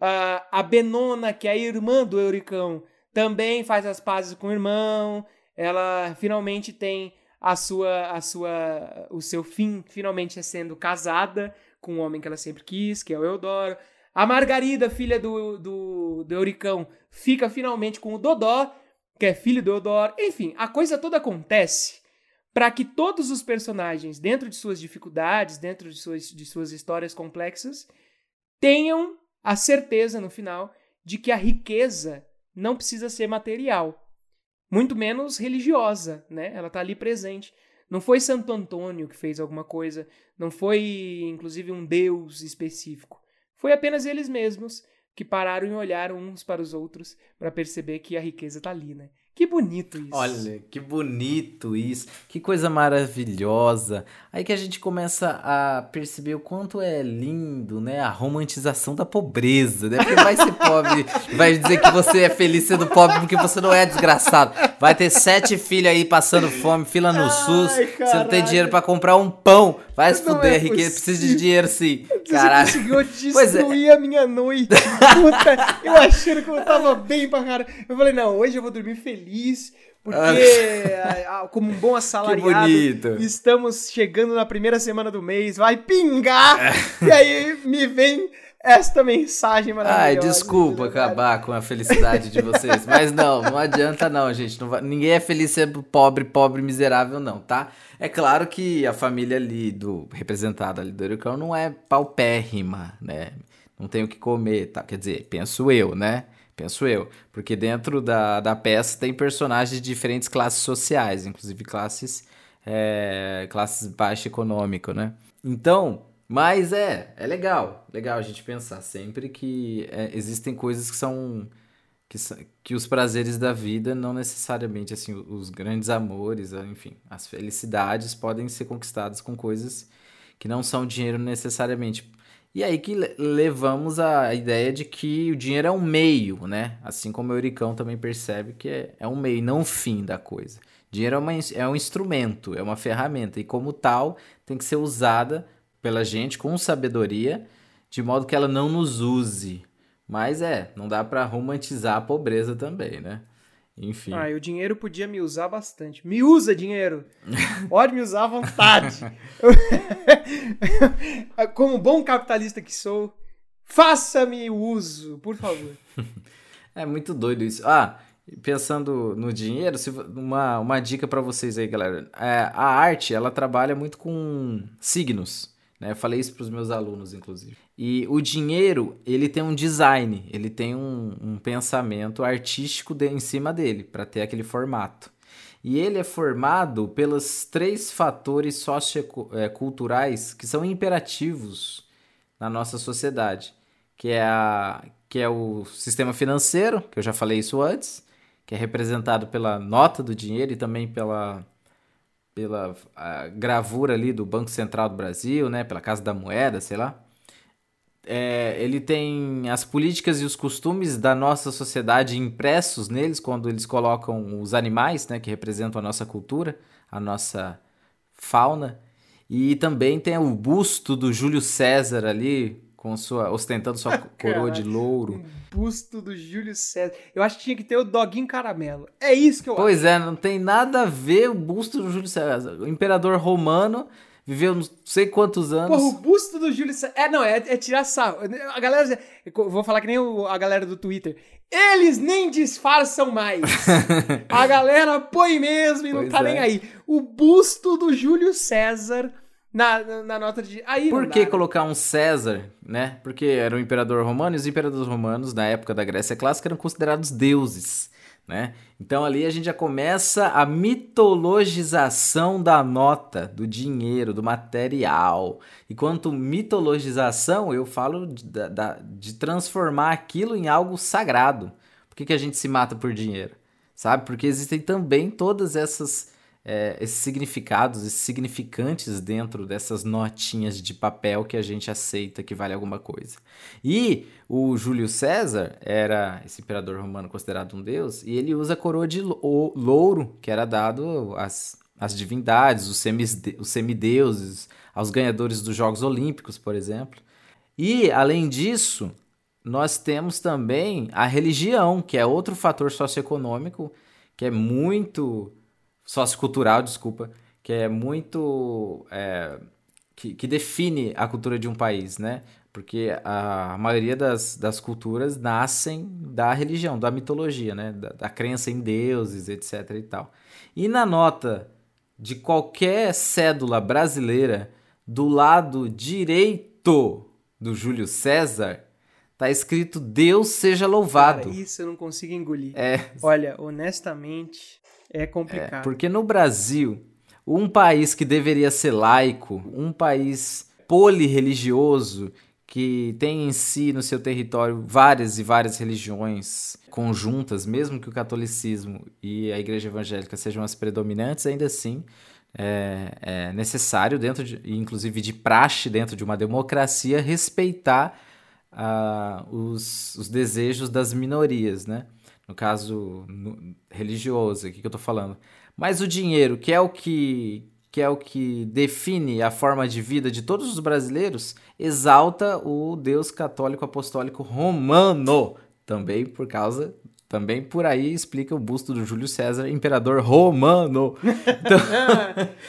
A Benona, que é a irmã do Euricão, também faz as pazes com o irmão. Ela finalmente tem a sua, a sua, o seu fim finalmente é sendo casada com o homem que ela sempre quis, que é o Eudoro. A Margarida, filha do, do, do Euricão, fica finalmente com o Dodó, que é filho do Eudoro. Enfim, a coisa toda acontece para que todos os personagens, dentro de suas dificuldades, dentro de suas, de suas histórias complexas, tenham a certeza no final de que a riqueza não precisa ser material, muito menos religiosa, né? Ela está ali presente. Não foi Santo Antônio que fez alguma coisa, não foi inclusive um deus específico. Foi apenas eles mesmos que pararam e olharam uns para os outros para perceber que a riqueza está ali, né? Que bonito isso. Olha, que bonito isso. Que coisa maravilhosa. Aí que a gente começa a perceber o quanto é lindo, né? A romantização da pobreza, né? Porque vai ser pobre, vai dizer que você é feliz sendo pobre porque você não é desgraçado. Vai ter sete filhos aí passando fome, fila no Ai, SUS. Caralho. Você não tem dinheiro para comprar um pão. Vai se fuder, é riqueza precisa de dinheiro sim. Caralho. Você conseguiu é. destruir é. a minha noite. Puta, eu achando que eu tava bem pra cara. Eu falei, não, hoje eu vou dormir feliz feliz, porque, ah. como um bom assalariado, estamos chegando na primeira semana do mês, vai pingar, é. e aí me vem esta mensagem maravilhosa. Ai, desculpa acabar com a felicidade de vocês. Mas não, não adianta não, gente. Não vai, ninguém é feliz sendo pobre, pobre, miserável, não, tá? É claro que a família ali, do representada ali do Ericão, não é paupérrima, né? Não tem o que comer, tá? Quer dizer, penso eu, né? Penso eu. Porque dentro da, da peça tem personagens de diferentes classes sociais, inclusive classes, é, classes baixa econômica, né? Então, mas é, é legal, legal a gente pensar sempre que é, existem coisas que são, que que os prazeres da vida não necessariamente assim os grandes amores, enfim, as felicidades podem ser conquistadas com coisas que não são dinheiro necessariamente. E aí que levamos a ideia de que o dinheiro é um meio, né? Assim como o Euricão também percebe que é, é um meio, não um fim da coisa. Dinheiro é, uma, é um instrumento, é uma ferramenta, e como tal tem que ser usada pela gente com sabedoria, de modo que ela não nos use. Mas é, não dá para romantizar a pobreza também, né? Enfim. Ah, o dinheiro podia me usar bastante. Me usa, dinheiro! Pode me usar à vontade. Como bom capitalista que sou, faça-me o uso, por favor. É muito doido isso. Ah, pensando no dinheiro, uma, uma dica para vocês aí, galera. É, a arte, ela trabalha muito com signos. Né? Eu falei isso para os meus alunos, inclusive. E o dinheiro, ele tem um design, ele tem um, um pensamento artístico de, em cima dele, para ter aquele formato. E ele é formado pelos três fatores socioculturais que são imperativos na nossa sociedade, que é, a, que é o sistema financeiro, que eu já falei isso antes, que é representado pela nota do dinheiro e também pela pela gravura ali do Banco Central do Brasil, né, pela Casa da Moeda, sei lá. É, ele tem as políticas e os costumes da nossa sociedade impressos neles quando eles colocam os animais, né, que representam a nossa cultura, a nossa fauna. E também tem o busto do Júlio César ali, com sua ostentando sua coroa de louro. Busto do Júlio César. Eu acho que tinha que ter o doguinho caramelo. É isso que eu pois acho. é, não tem nada a ver o busto do Júlio César. O imperador romano viveu não sei quantos anos. Porra, o busto do Júlio César. É, não, é, é tirar sarro. A galera. Vou falar que nem o, a galera do Twitter. Eles nem disfarçam mais. a galera põe mesmo e pois não tá é. nem aí. O busto do Júlio César na, na nota de. Aí Por que dá, né? colocar um César, né? Porque era o imperador romano e os imperadores romanos, na época da Grécia Clássica, eram considerados deuses, né? Então ali a gente já começa a mitologização da nota, do dinheiro, do material. E quanto mitologização, eu falo de, de, de transformar aquilo em algo sagrado. Por que, que a gente se mata por dinheiro? Sabe? Porque existem também todas essas é, esses significados, esses significantes dentro dessas notinhas de papel que a gente aceita que vale alguma coisa. E o Júlio César era esse imperador romano considerado um deus, e ele usa a coroa de louro que era dado às, às divindades, os, os semideuses, aos ganhadores dos Jogos Olímpicos, por exemplo. E, além disso, nós temos também a religião, que é outro fator socioeconômico que é muito sociocultural, desculpa, que é muito. É, que, que define a cultura de um país, né? Porque a maioria das, das culturas nascem da religião, da mitologia, né? Da, da crença em deuses, etc. e tal. E na nota de qualquer cédula brasileira, do lado direito do Júlio César, tá escrito Deus seja louvado. Cara, isso eu não consigo engolir. É. Olha, honestamente, é complicado. É, porque no Brasil, um país que deveria ser laico, um país polirreligioso, que tem em si no seu território várias e várias religiões conjuntas, mesmo que o catolicismo e a igreja evangélica sejam as predominantes, ainda assim é, é necessário, dentro de, inclusive de praxe dentro de uma democracia, respeitar uh, os, os desejos das minorias, né? No caso no, religioso, aqui que eu estou falando. Mas o dinheiro, que é o que, que é o que define a forma de vida de todos os brasileiros, exalta o Deus católico apostólico romano, também por causa também por aí explica o busto do Júlio César, imperador romano. Então,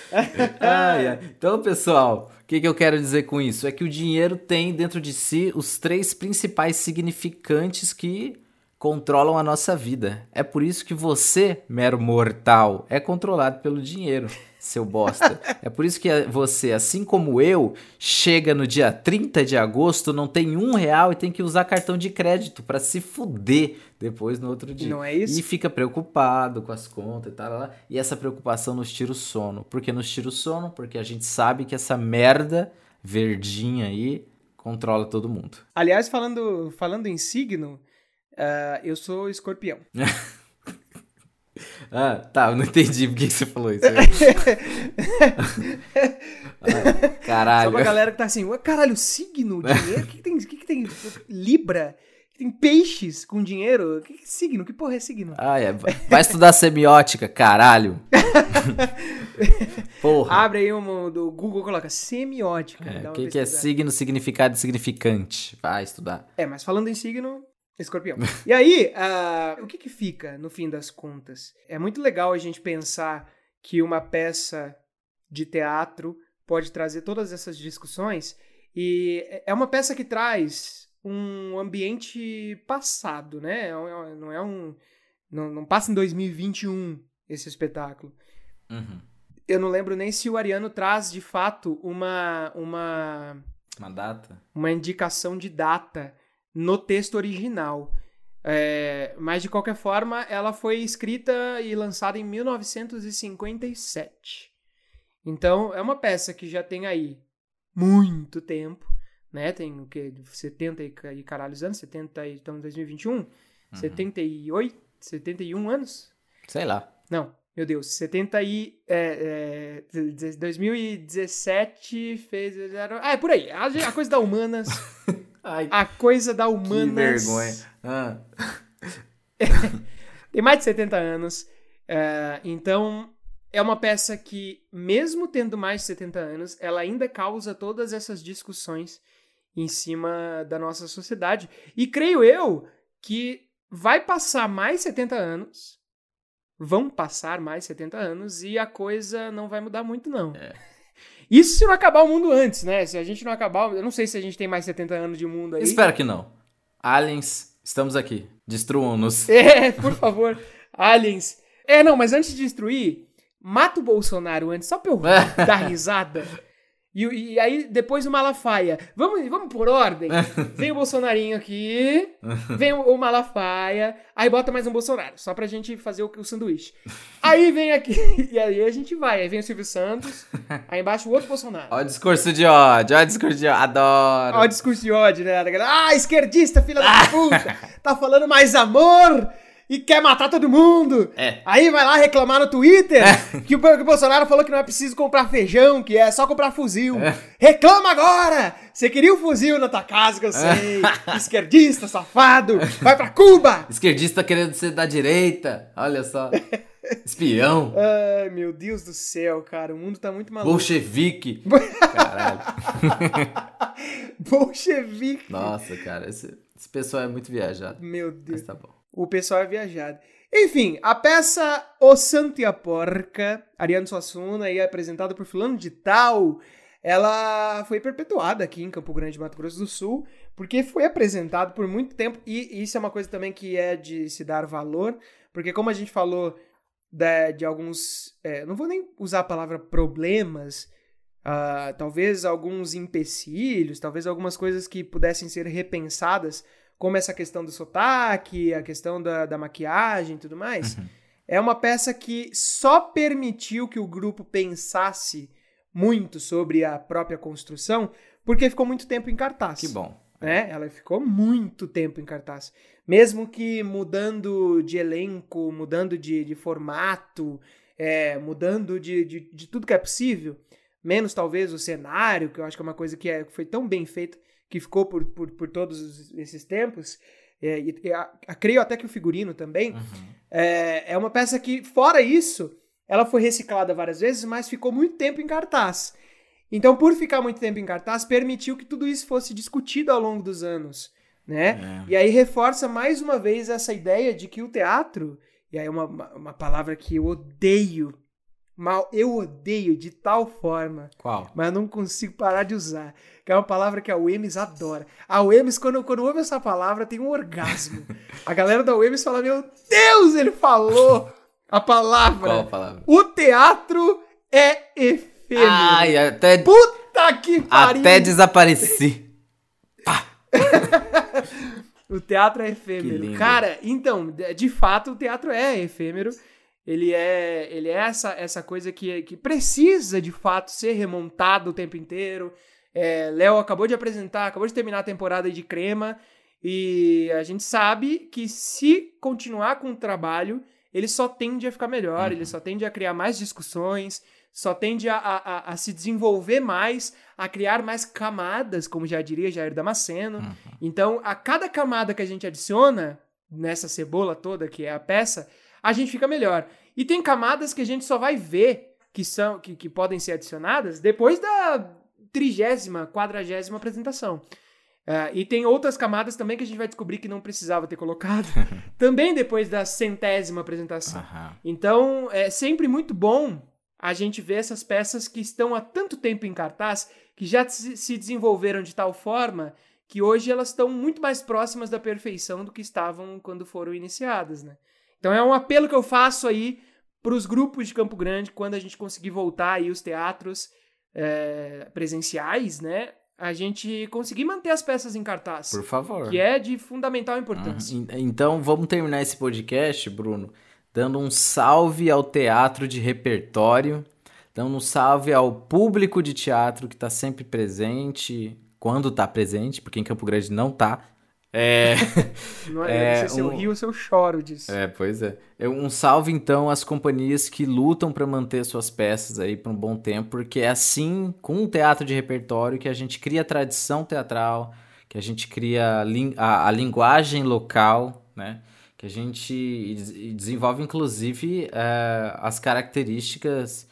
ah, então pessoal, O que, que eu quero dizer com isso? É que o dinheiro tem dentro de si os três principais significantes que controlam a nossa vida. É por isso que você, mero mortal, é controlado pelo dinheiro, seu bosta. é por isso que você, assim como eu, chega no dia 30 de agosto, não tem um real e tem que usar cartão de crédito para se fuder depois no outro dia. Não é isso? E fica preocupado com as contas e tal. E essa preocupação nos tira o sono. Por que nos tira o sono? Porque a gente sabe que essa merda verdinha aí controla todo mundo. Aliás, falando, falando em signo, Uh, eu sou escorpião. ah, tá, eu não entendi por que você falou isso. ah, caralho. Só pra galera que tá assim, caralho, signo, dinheiro, o que, que, tem? que, que tem? Libra? Tem peixes com dinheiro? Que, que signo? Que porra é signo? Ah, é. Vai estudar semiótica, caralho. porra. Abre aí um do Google, coloca semiótica. O é, que, que é signo, significado e significante? Vai estudar. É, mas falando em signo, Escorpião. E aí, uh, o que, que fica no fim das contas? É muito legal a gente pensar que uma peça de teatro pode trazer todas essas discussões e é uma peça que traz um ambiente passado, né? É não é um. Não, não passa em 2021 esse espetáculo. Uhum. Eu não lembro nem se o Ariano traz de fato uma. Uma, uma data? Uma indicação de data no texto original. É, mas de qualquer forma, ela foi escrita e lançada em 1957. Então, é uma peça que já tem aí muito tempo, né? Tem o que? 70 e caralhos anos, 70 e estamos em 2021? Uhum. 78, 71 anos? Sei lá. Não, meu Deus, 70 e. É, é, 2017 fez. Ah, é por aí. A, a coisa da Humanas. Ai, a coisa da humanas. Que vergonha. Ah. Tem mais de 70 anos. Uh, então, é uma peça que, mesmo tendo mais de 70 anos, ela ainda causa todas essas discussões em cima da nossa sociedade. E creio eu que vai passar mais 70 anos. Vão passar mais 70 anos e a coisa não vai mudar muito, não. É. Isso se não acabar o mundo antes, né? Se a gente não acabar. Eu não sei se a gente tem mais 70 anos de mundo aí. Espero que não. Aliens, estamos aqui. Destruam-nos. É, por favor. Aliens. É, não, mas antes de destruir, mata o Bolsonaro antes, só pra eu dar risada. E, e, aí, depois o Malafaia. Vamos, vamos por ordem? Vem o Bolsonarinho aqui, vem o, o, Malafaia, aí bota mais um Bolsonaro, só pra gente fazer o, o sanduíche. Aí vem aqui, e aí a gente vai. Aí vem o Silvio Santos, aí embaixo o outro Bolsonaro. Ó o discurso de ódio, ó o discurso de ódio, adoro. Ó o discurso de ódio, né? Ah, esquerdista, filha da puta, tá falando mais amor e quer matar todo mundo. É. Aí vai lá reclamar no Twitter é. que, o, Bolsonaro falou que não é preciso comprar feijão, que é só comprar fuzil. É. Reclama agora! Você queria um fuzil na tua casa, que eu sei. Esquerdista, safado. Vai pra Cuba! Esquerdista querendo ser da direita. Olha só. Espião. Ai, meu Deus do céu, cara. O mundo tá muito maluco. Bolchevique. Caralho. Bolchevique. Nossa, cara. Esse, esse pessoal é muito viajado. Meu Deus. Mas tá bom o pessoal é viajado. Enfim, a peça O Santo e a Porca, Ariano Suassuna, aí apresentada por fulano de tal, ela foi perpetuada aqui em Campo Grande, Mato Grosso do Sul, porque foi apresentado por muito tempo, e isso é uma coisa também que é de se dar valor, porque como a gente falou de, de alguns, é, não vou nem usar a palavra problemas, uh, talvez alguns empecilhos, talvez algumas coisas que pudessem ser repensadas como essa questão do sotaque, a questão da, da maquiagem e tudo mais, uhum. é uma peça que só permitiu que o grupo pensasse muito sobre a própria construção, porque ficou muito tempo em cartaz. Que bom. Né? Ela ficou muito tempo em cartaz. Mesmo que mudando de elenco, mudando de, de formato, é, mudando de, de, de, tudo que é possível, menos talvez o cenário, que eu acho que é uma coisa que, é, que foi tão bem feita, que ficou por, por, por todos esses tempos, é, e, e a, a, creio até que o figurino também, uhum. é, é uma peça que, fora isso, ela foi reciclada várias vezes, mas ficou muito tempo em cartaz. Então, por ficar muito tempo em cartaz, permitiu que tudo isso fosse discutido ao longo dos anos, né? É. E aí reforça mais uma vez essa ideia de que o teatro, e aí é uma, uma palavra que eu odeio Mal, eu odeio de tal forma. Qual? Mas eu não consigo parar de usar. Que é uma palavra que a Wemes adora. A Wemes, quando, quando ouve essa palavra, tem um orgasmo. a galera da Wemes fala: Meu Deus, ele falou a palavra. Qual a palavra? O teatro é efêmero. Ai, até, Puta que pariu! até desapareci. O teatro é efêmero. Cara, então, de fato, o teatro é efêmero. Ele é, ele é essa, essa coisa que, que precisa, de fato, ser remontado o tempo inteiro. É, Léo acabou de apresentar, acabou de terminar a temporada de Crema. E a gente sabe que se continuar com o trabalho, ele só tende a ficar melhor, ele só tende a criar mais discussões, só tende a, a, a- a se desenvolver mais, a criar mais camadas, como já diria Jair Damasceno. Então, a cada camada que a gente adiciona nessa cebola toda que é a peça, a gente fica melhor. E tem camadas que a gente só vai ver que são que, que podem ser adicionadas depois da trigésima, quadragésima apresentação. Ah, e tem outras camadas também que a gente vai descobrir que não precisava ter colocado, também depois da centésima apresentação. Então, é sempre muito bom a gente ver essas peças que estão há tanto tempo em cartaz, que já se se desenvolveram de tal forma que hoje elas estão muito mais próximas da perfeição do que estavam quando foram iniciadas, né? Então é um apelo que eu faço aí para os grupos de Campo Grande, quando a gente conseguir voltar aí os teatros é, presenciais, né? A gente conseguir manter as peças em cartaz, Por favor. que é de fundamental importância. Uhum. Então vamos terminar esse podcast, Bruno, dando um salve ao teatro de repertório, dando um salve ao público de teatro que está sempre presente, quando está presente, porque em Campo Grande não tá. É, Não, é, É, se eu um- rio ou se eu choro disso. é, pois é. É Um salve então às companhias que lutam para manter suas peças aí por um bom tempo, porque é assim, com um teatro de repertório, que a gente cria tradição teatral, que a gente cria a, a- linguagem local, né? Que a gente des- desenvolve, inclusive, eh, as características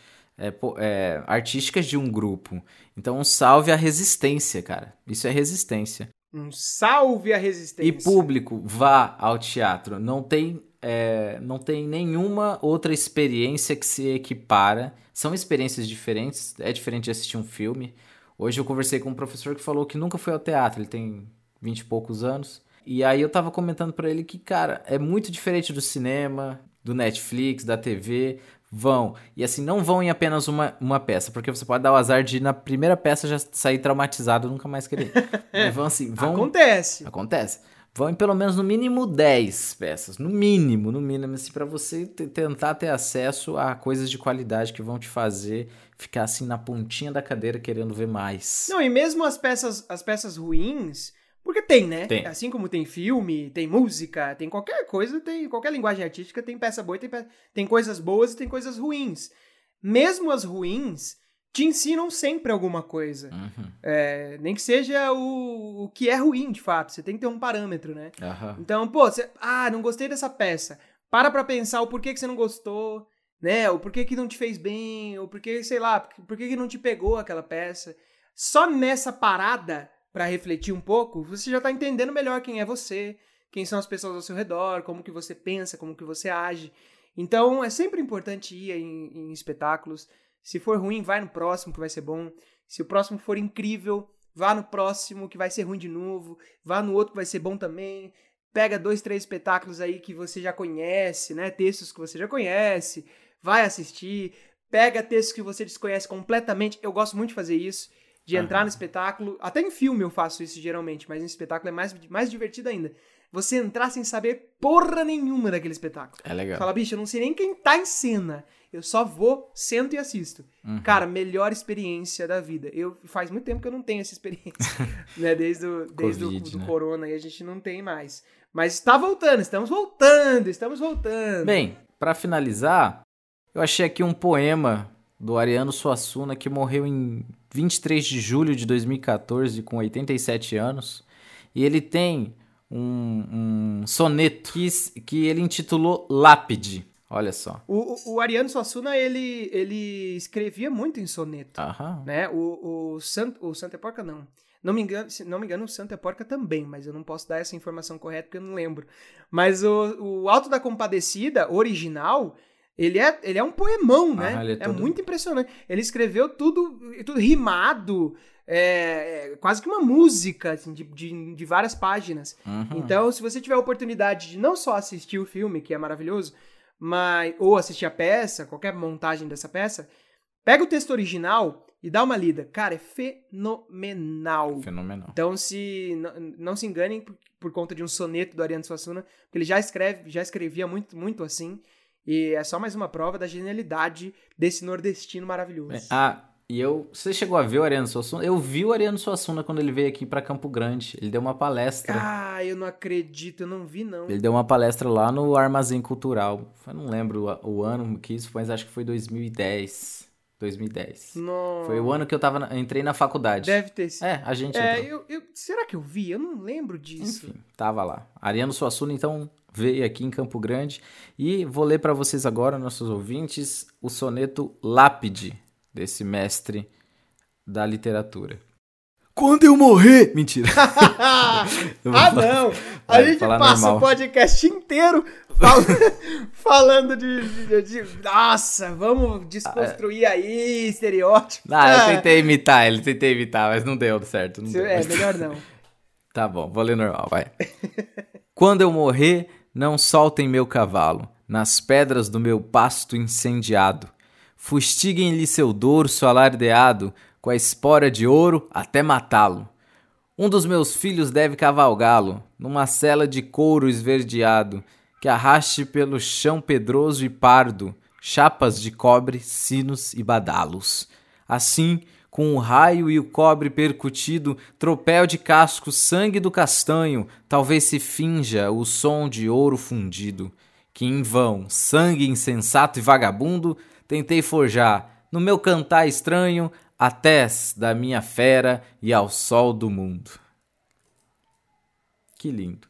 po- eh, artísticas de um grupo. Então, um salve à resistência, cara. Isso é resistência. Um salve à resistência. E público, vá ao teatro. Não tem, é, não tem nenhuma outra experiência que se equipara. São experiências diferentes. É diferente de assistir um filme. Hoje eu conversei com um professor que falou que nunca foi ao teatro. Ele tem vinte e poucos anos. E aí eu tava comentando pra ele que, cara, é muito diferente do cinema, do Netflix, da TV. Vão. E assim, não vão em apenas uma, uma peça, porque você pode dar o azar de na primeira peça já sair traumatizado e nunca mais querer. Mas vão assim, vão. Acontece. Acontece. Vão em pelo menos no mínimo 10 peças. No mínimo, no mínimo, assim, pra você te- tentar ter acesso a coisas de qualidade que vão te fazer ficar assim na pontinha da cadeira querendo ver mais. Não, e mesmo as peças, as peças ruins, porque tem, né? Tem. Assim como tem filme, tem música, tem qualquer coisa, tem qualquer linguagem artística, tem peça boa, tem, pe- tem coisas boas e tem coisas ruins. Mesmo as ruins te ensinam sempre alguma coisa. Uhum. É, nem que seja o, o que é ruim, de fato. Você tem que ter um parâmetro, né? Aham. Então, pô, você, ah, não gostei dessa peça. Para pra pensar o porquê que você não gostou, né? O porquê que não te fez bem, ou porquê, sei lá, por que que não te pegou aquela peça. Só nessa parada, pra refletir um pouco, você já tá entendendo melhor quem é você, quem são as pessoas ao seu redor, como que você pensa, como que você age. Então, é sempre importante ir em, em espetáculos. Se for ruim, vai no próximo, que vai ser bom. Se o próximo for incrível, vá no próximo, que vai ser ruim de novo. Vá no outro, que vai ser bom também pega dois, três espetáculos aí que você já conhece, né? Textos que você já conhece, vai assistir. Pega textos que você desconhece completamente. Eu gosto muito de fazer isso, de entrar Aham. no espetáculo. Até em filme eu faço isso geralmente, mas em espetáculo é mais, mais divertido ainda. Você entrar sem saber porra nenhuma daquele espetáculo. É legal. Fala, bicho, eu não sei nem quem tá em cena. Eu só vou, sento e assisto. Uhum. Cara, melhor experiência da vida. Eu faz muito tempo que eu não tenho essa experiência, né? Desde o desde Covid, o do né? corona e a gente não tem mais. Mas está voltando, estamos voltando, estamos voltando. Bem, pra finalizar, eu achei aqui um poema do Ariano Suassuna que morreu em 23 de julho de 2014 com 87 anos. E ele tem um, um soneto que, que ele intitulou Lápide. Olha só. O, o, Ariano Suassuna, ele, ele escrevia muito em soneto, Aham. né? O, o, Sant, o Santa Porca, não. Não me, engano, se não me engano, o Santa Porca também, mas eu não posso dar essa informação correta porque eu não lembro. Mas o, o Alto da Compadecida, original, Ele é, ele é um poemão, né? Ah, é é todo- muito impressionante. Ele escreveu tudo, tudo rimado, é, é quase que uma música, assim, de, de, de várias páginas. Uhum. Então, se você tiver a oportunidade de não só assistir o filme, que é maravilhoso, mas ou assistir a peça, qualquer montagem dessa peça, pega o texto original e dá uma lida. Cara, é fenomenal. Fenomenal. Então, se n- não se enganem por, por conta de um soneto do Ariano Suassuna, porque ele já escreve, já escrevia muito, muito assim. E é só mais uma prova da genialidade desse nordestino maravilhoso. Ah, e eu. Você chegou a ver o Ariano Suassuna? Eu vi o Ariano Suassuna quando ele veio aqui pra Campo Grande. Ele deu uma palestra. Ah, eu não acredito, eu não vi não. Ele deu uma palestra lá no Armazém Cultural. Eu não lembro o, o ano que isso foi, mas acho que foi 2010. 2010. Não. Foi o ano que eu tava na- entrei na faculdade. Deve ter sido. É, a gente É, eu, eu- será que eu vi? Eu não lembro disso. Enfim, tava lá. Ariano Suassuna, então, veio aqui em Campo Grande. E vou ler pra vocês agora, nossos ouvintes, o soneto Lápide, desse mestre da literatura. Quando eu morrer... Mentira. Ah, não! A Vai, gente passa normal. o podcast inteiro fal- falando de, de- de- Nossa, vamos desconstruir aí estereótipo. Ah, eu tentei imitar, ele tentei imitar, mas não deu certo. Não deu. É, melhor não. Tá bom, vou ler normal, vai. Quando eu morrer, não soltem meu cavalo, nas pedras do meu pasto incendiado. Fustiguem-lhe seu dorso alardeado, com a espora de ouro até matá-lo. Um dos meus filhos deve cavalgá-lo, numa cela de couro esverdeado, que arraste pelo chão pedroso e pardo, chapas de cobre, sinos e badalos. Assim, com o raio e o cobre percutido, tropel de casco, sangue do castanho, talvez se finja o som de ouro fundido, que em vão, sangue insensato e vagabundo, tentei forjar, no meu cantar estranho, a tez da minha fera e ao sol do mundo. Que lindo.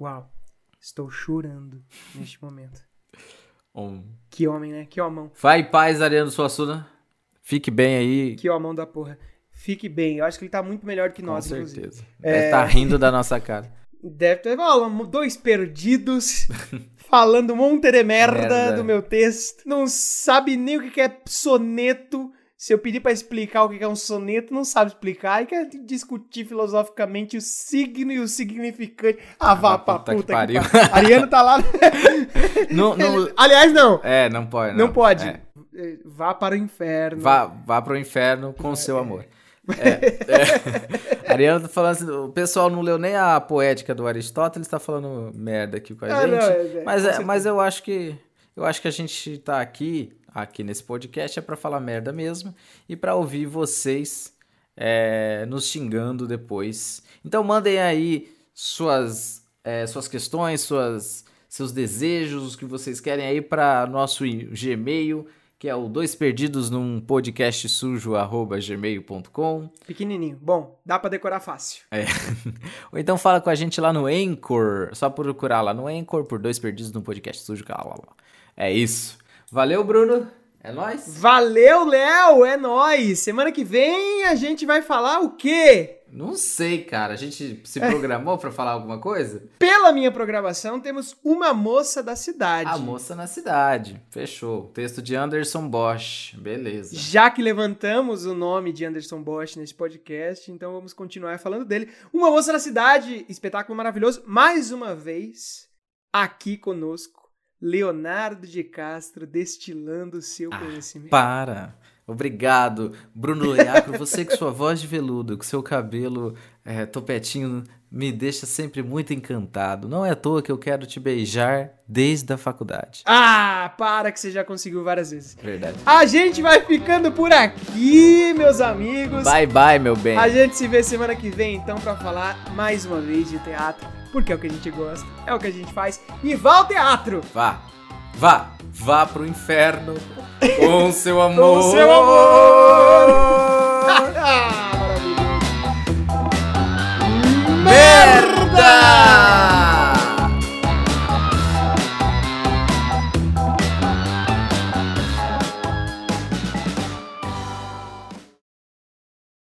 Uau, estou chorando neste momento. Que homem, né? Que homão. Vai paz, Ariano Suassuna. Fique bem aí. Que homão da porra. Fique bem. Eu acho que ele tá muito melhor que Com nós, inclusive. certeza. Deve estar rindo da nossa cara. Deve ter ó, dois perdidos falando um monte de merda, Merda. do meu texto. Não sabe nem o que que é soneto. Se eu pedir pra explicar o que que é um soneto, não sabe explicar. E quer discutir filosoficamente o signo e o significante. Ah, vá pra puta que puta que pariu. pariu. Ariano tá lá. Não, não- Ele- Aliás, não. É, não pode. Não, pode. É. Eh, Vá para o inferno. Vá, vá pro inferno com o seu amor. É, é. Ariano tá falando assim, o pessoal não leu nem a poética do Aristóteles, tá falando merda aqui com a Ah, gente. não, é, é, mas, é, mas eu acho que eu acho que a gente tá aqui, aqui nesse podcast é pra falar merda mesmo e pra ouvir vocês é, nos xingando depois. Então mandem aí suas é, suas questões, suas seus desejos, o que vocês querem aí para nosso Gmail, que é o dois perdidos num podcast sujo arroba gmail.com. Pequenininho. Bom, dá pra decorar fácil. É. Ou então fala com a gente lá no Anchor, só procurar lá no Anchor por dois perdidos no podcast sujo. Lá, lá, lá. É isso. Valeu, Bruno. É nóis. Valeu, Léo! É nóis! Semana que vem a gente vai falar o quê? Não sei, cara. A gente se programou pra falar alguma coisa? Pela minha programação, temos uma moça da cidade. A moça na cidade. Fechou. Texto de Anderson Bosch. Beleza. Já que levantamos o nome de Anderson Bosch nesse podcast, então vamos continuar falando dele. Uma moça da cidade, espetáculo maravilhoso. Mais uma vez, aqui conosco, Leonardo de Castro, destilando o seu conhecimento. Para. Obrigado, Bruno Leacro. Você com sua voz de veludo, com seu cabelo é, topetinho, me deixa sempre muito encantado. Não é à toa que eu quero te beijar desde a faculdade. Ah, para que você já conseguiu várias vezes. Verdade. A gente vai ficando por aqui, meus amigos. Bye, bye, meu bem. A gente se vê semana que vem, então, pra falar mais uma vez de teatro, porque é o que a gente gosta, é o que a gente faz. E vá ao teatro! Vá, Vá, vá pro inferno com seu amor. com seu amor. Merda!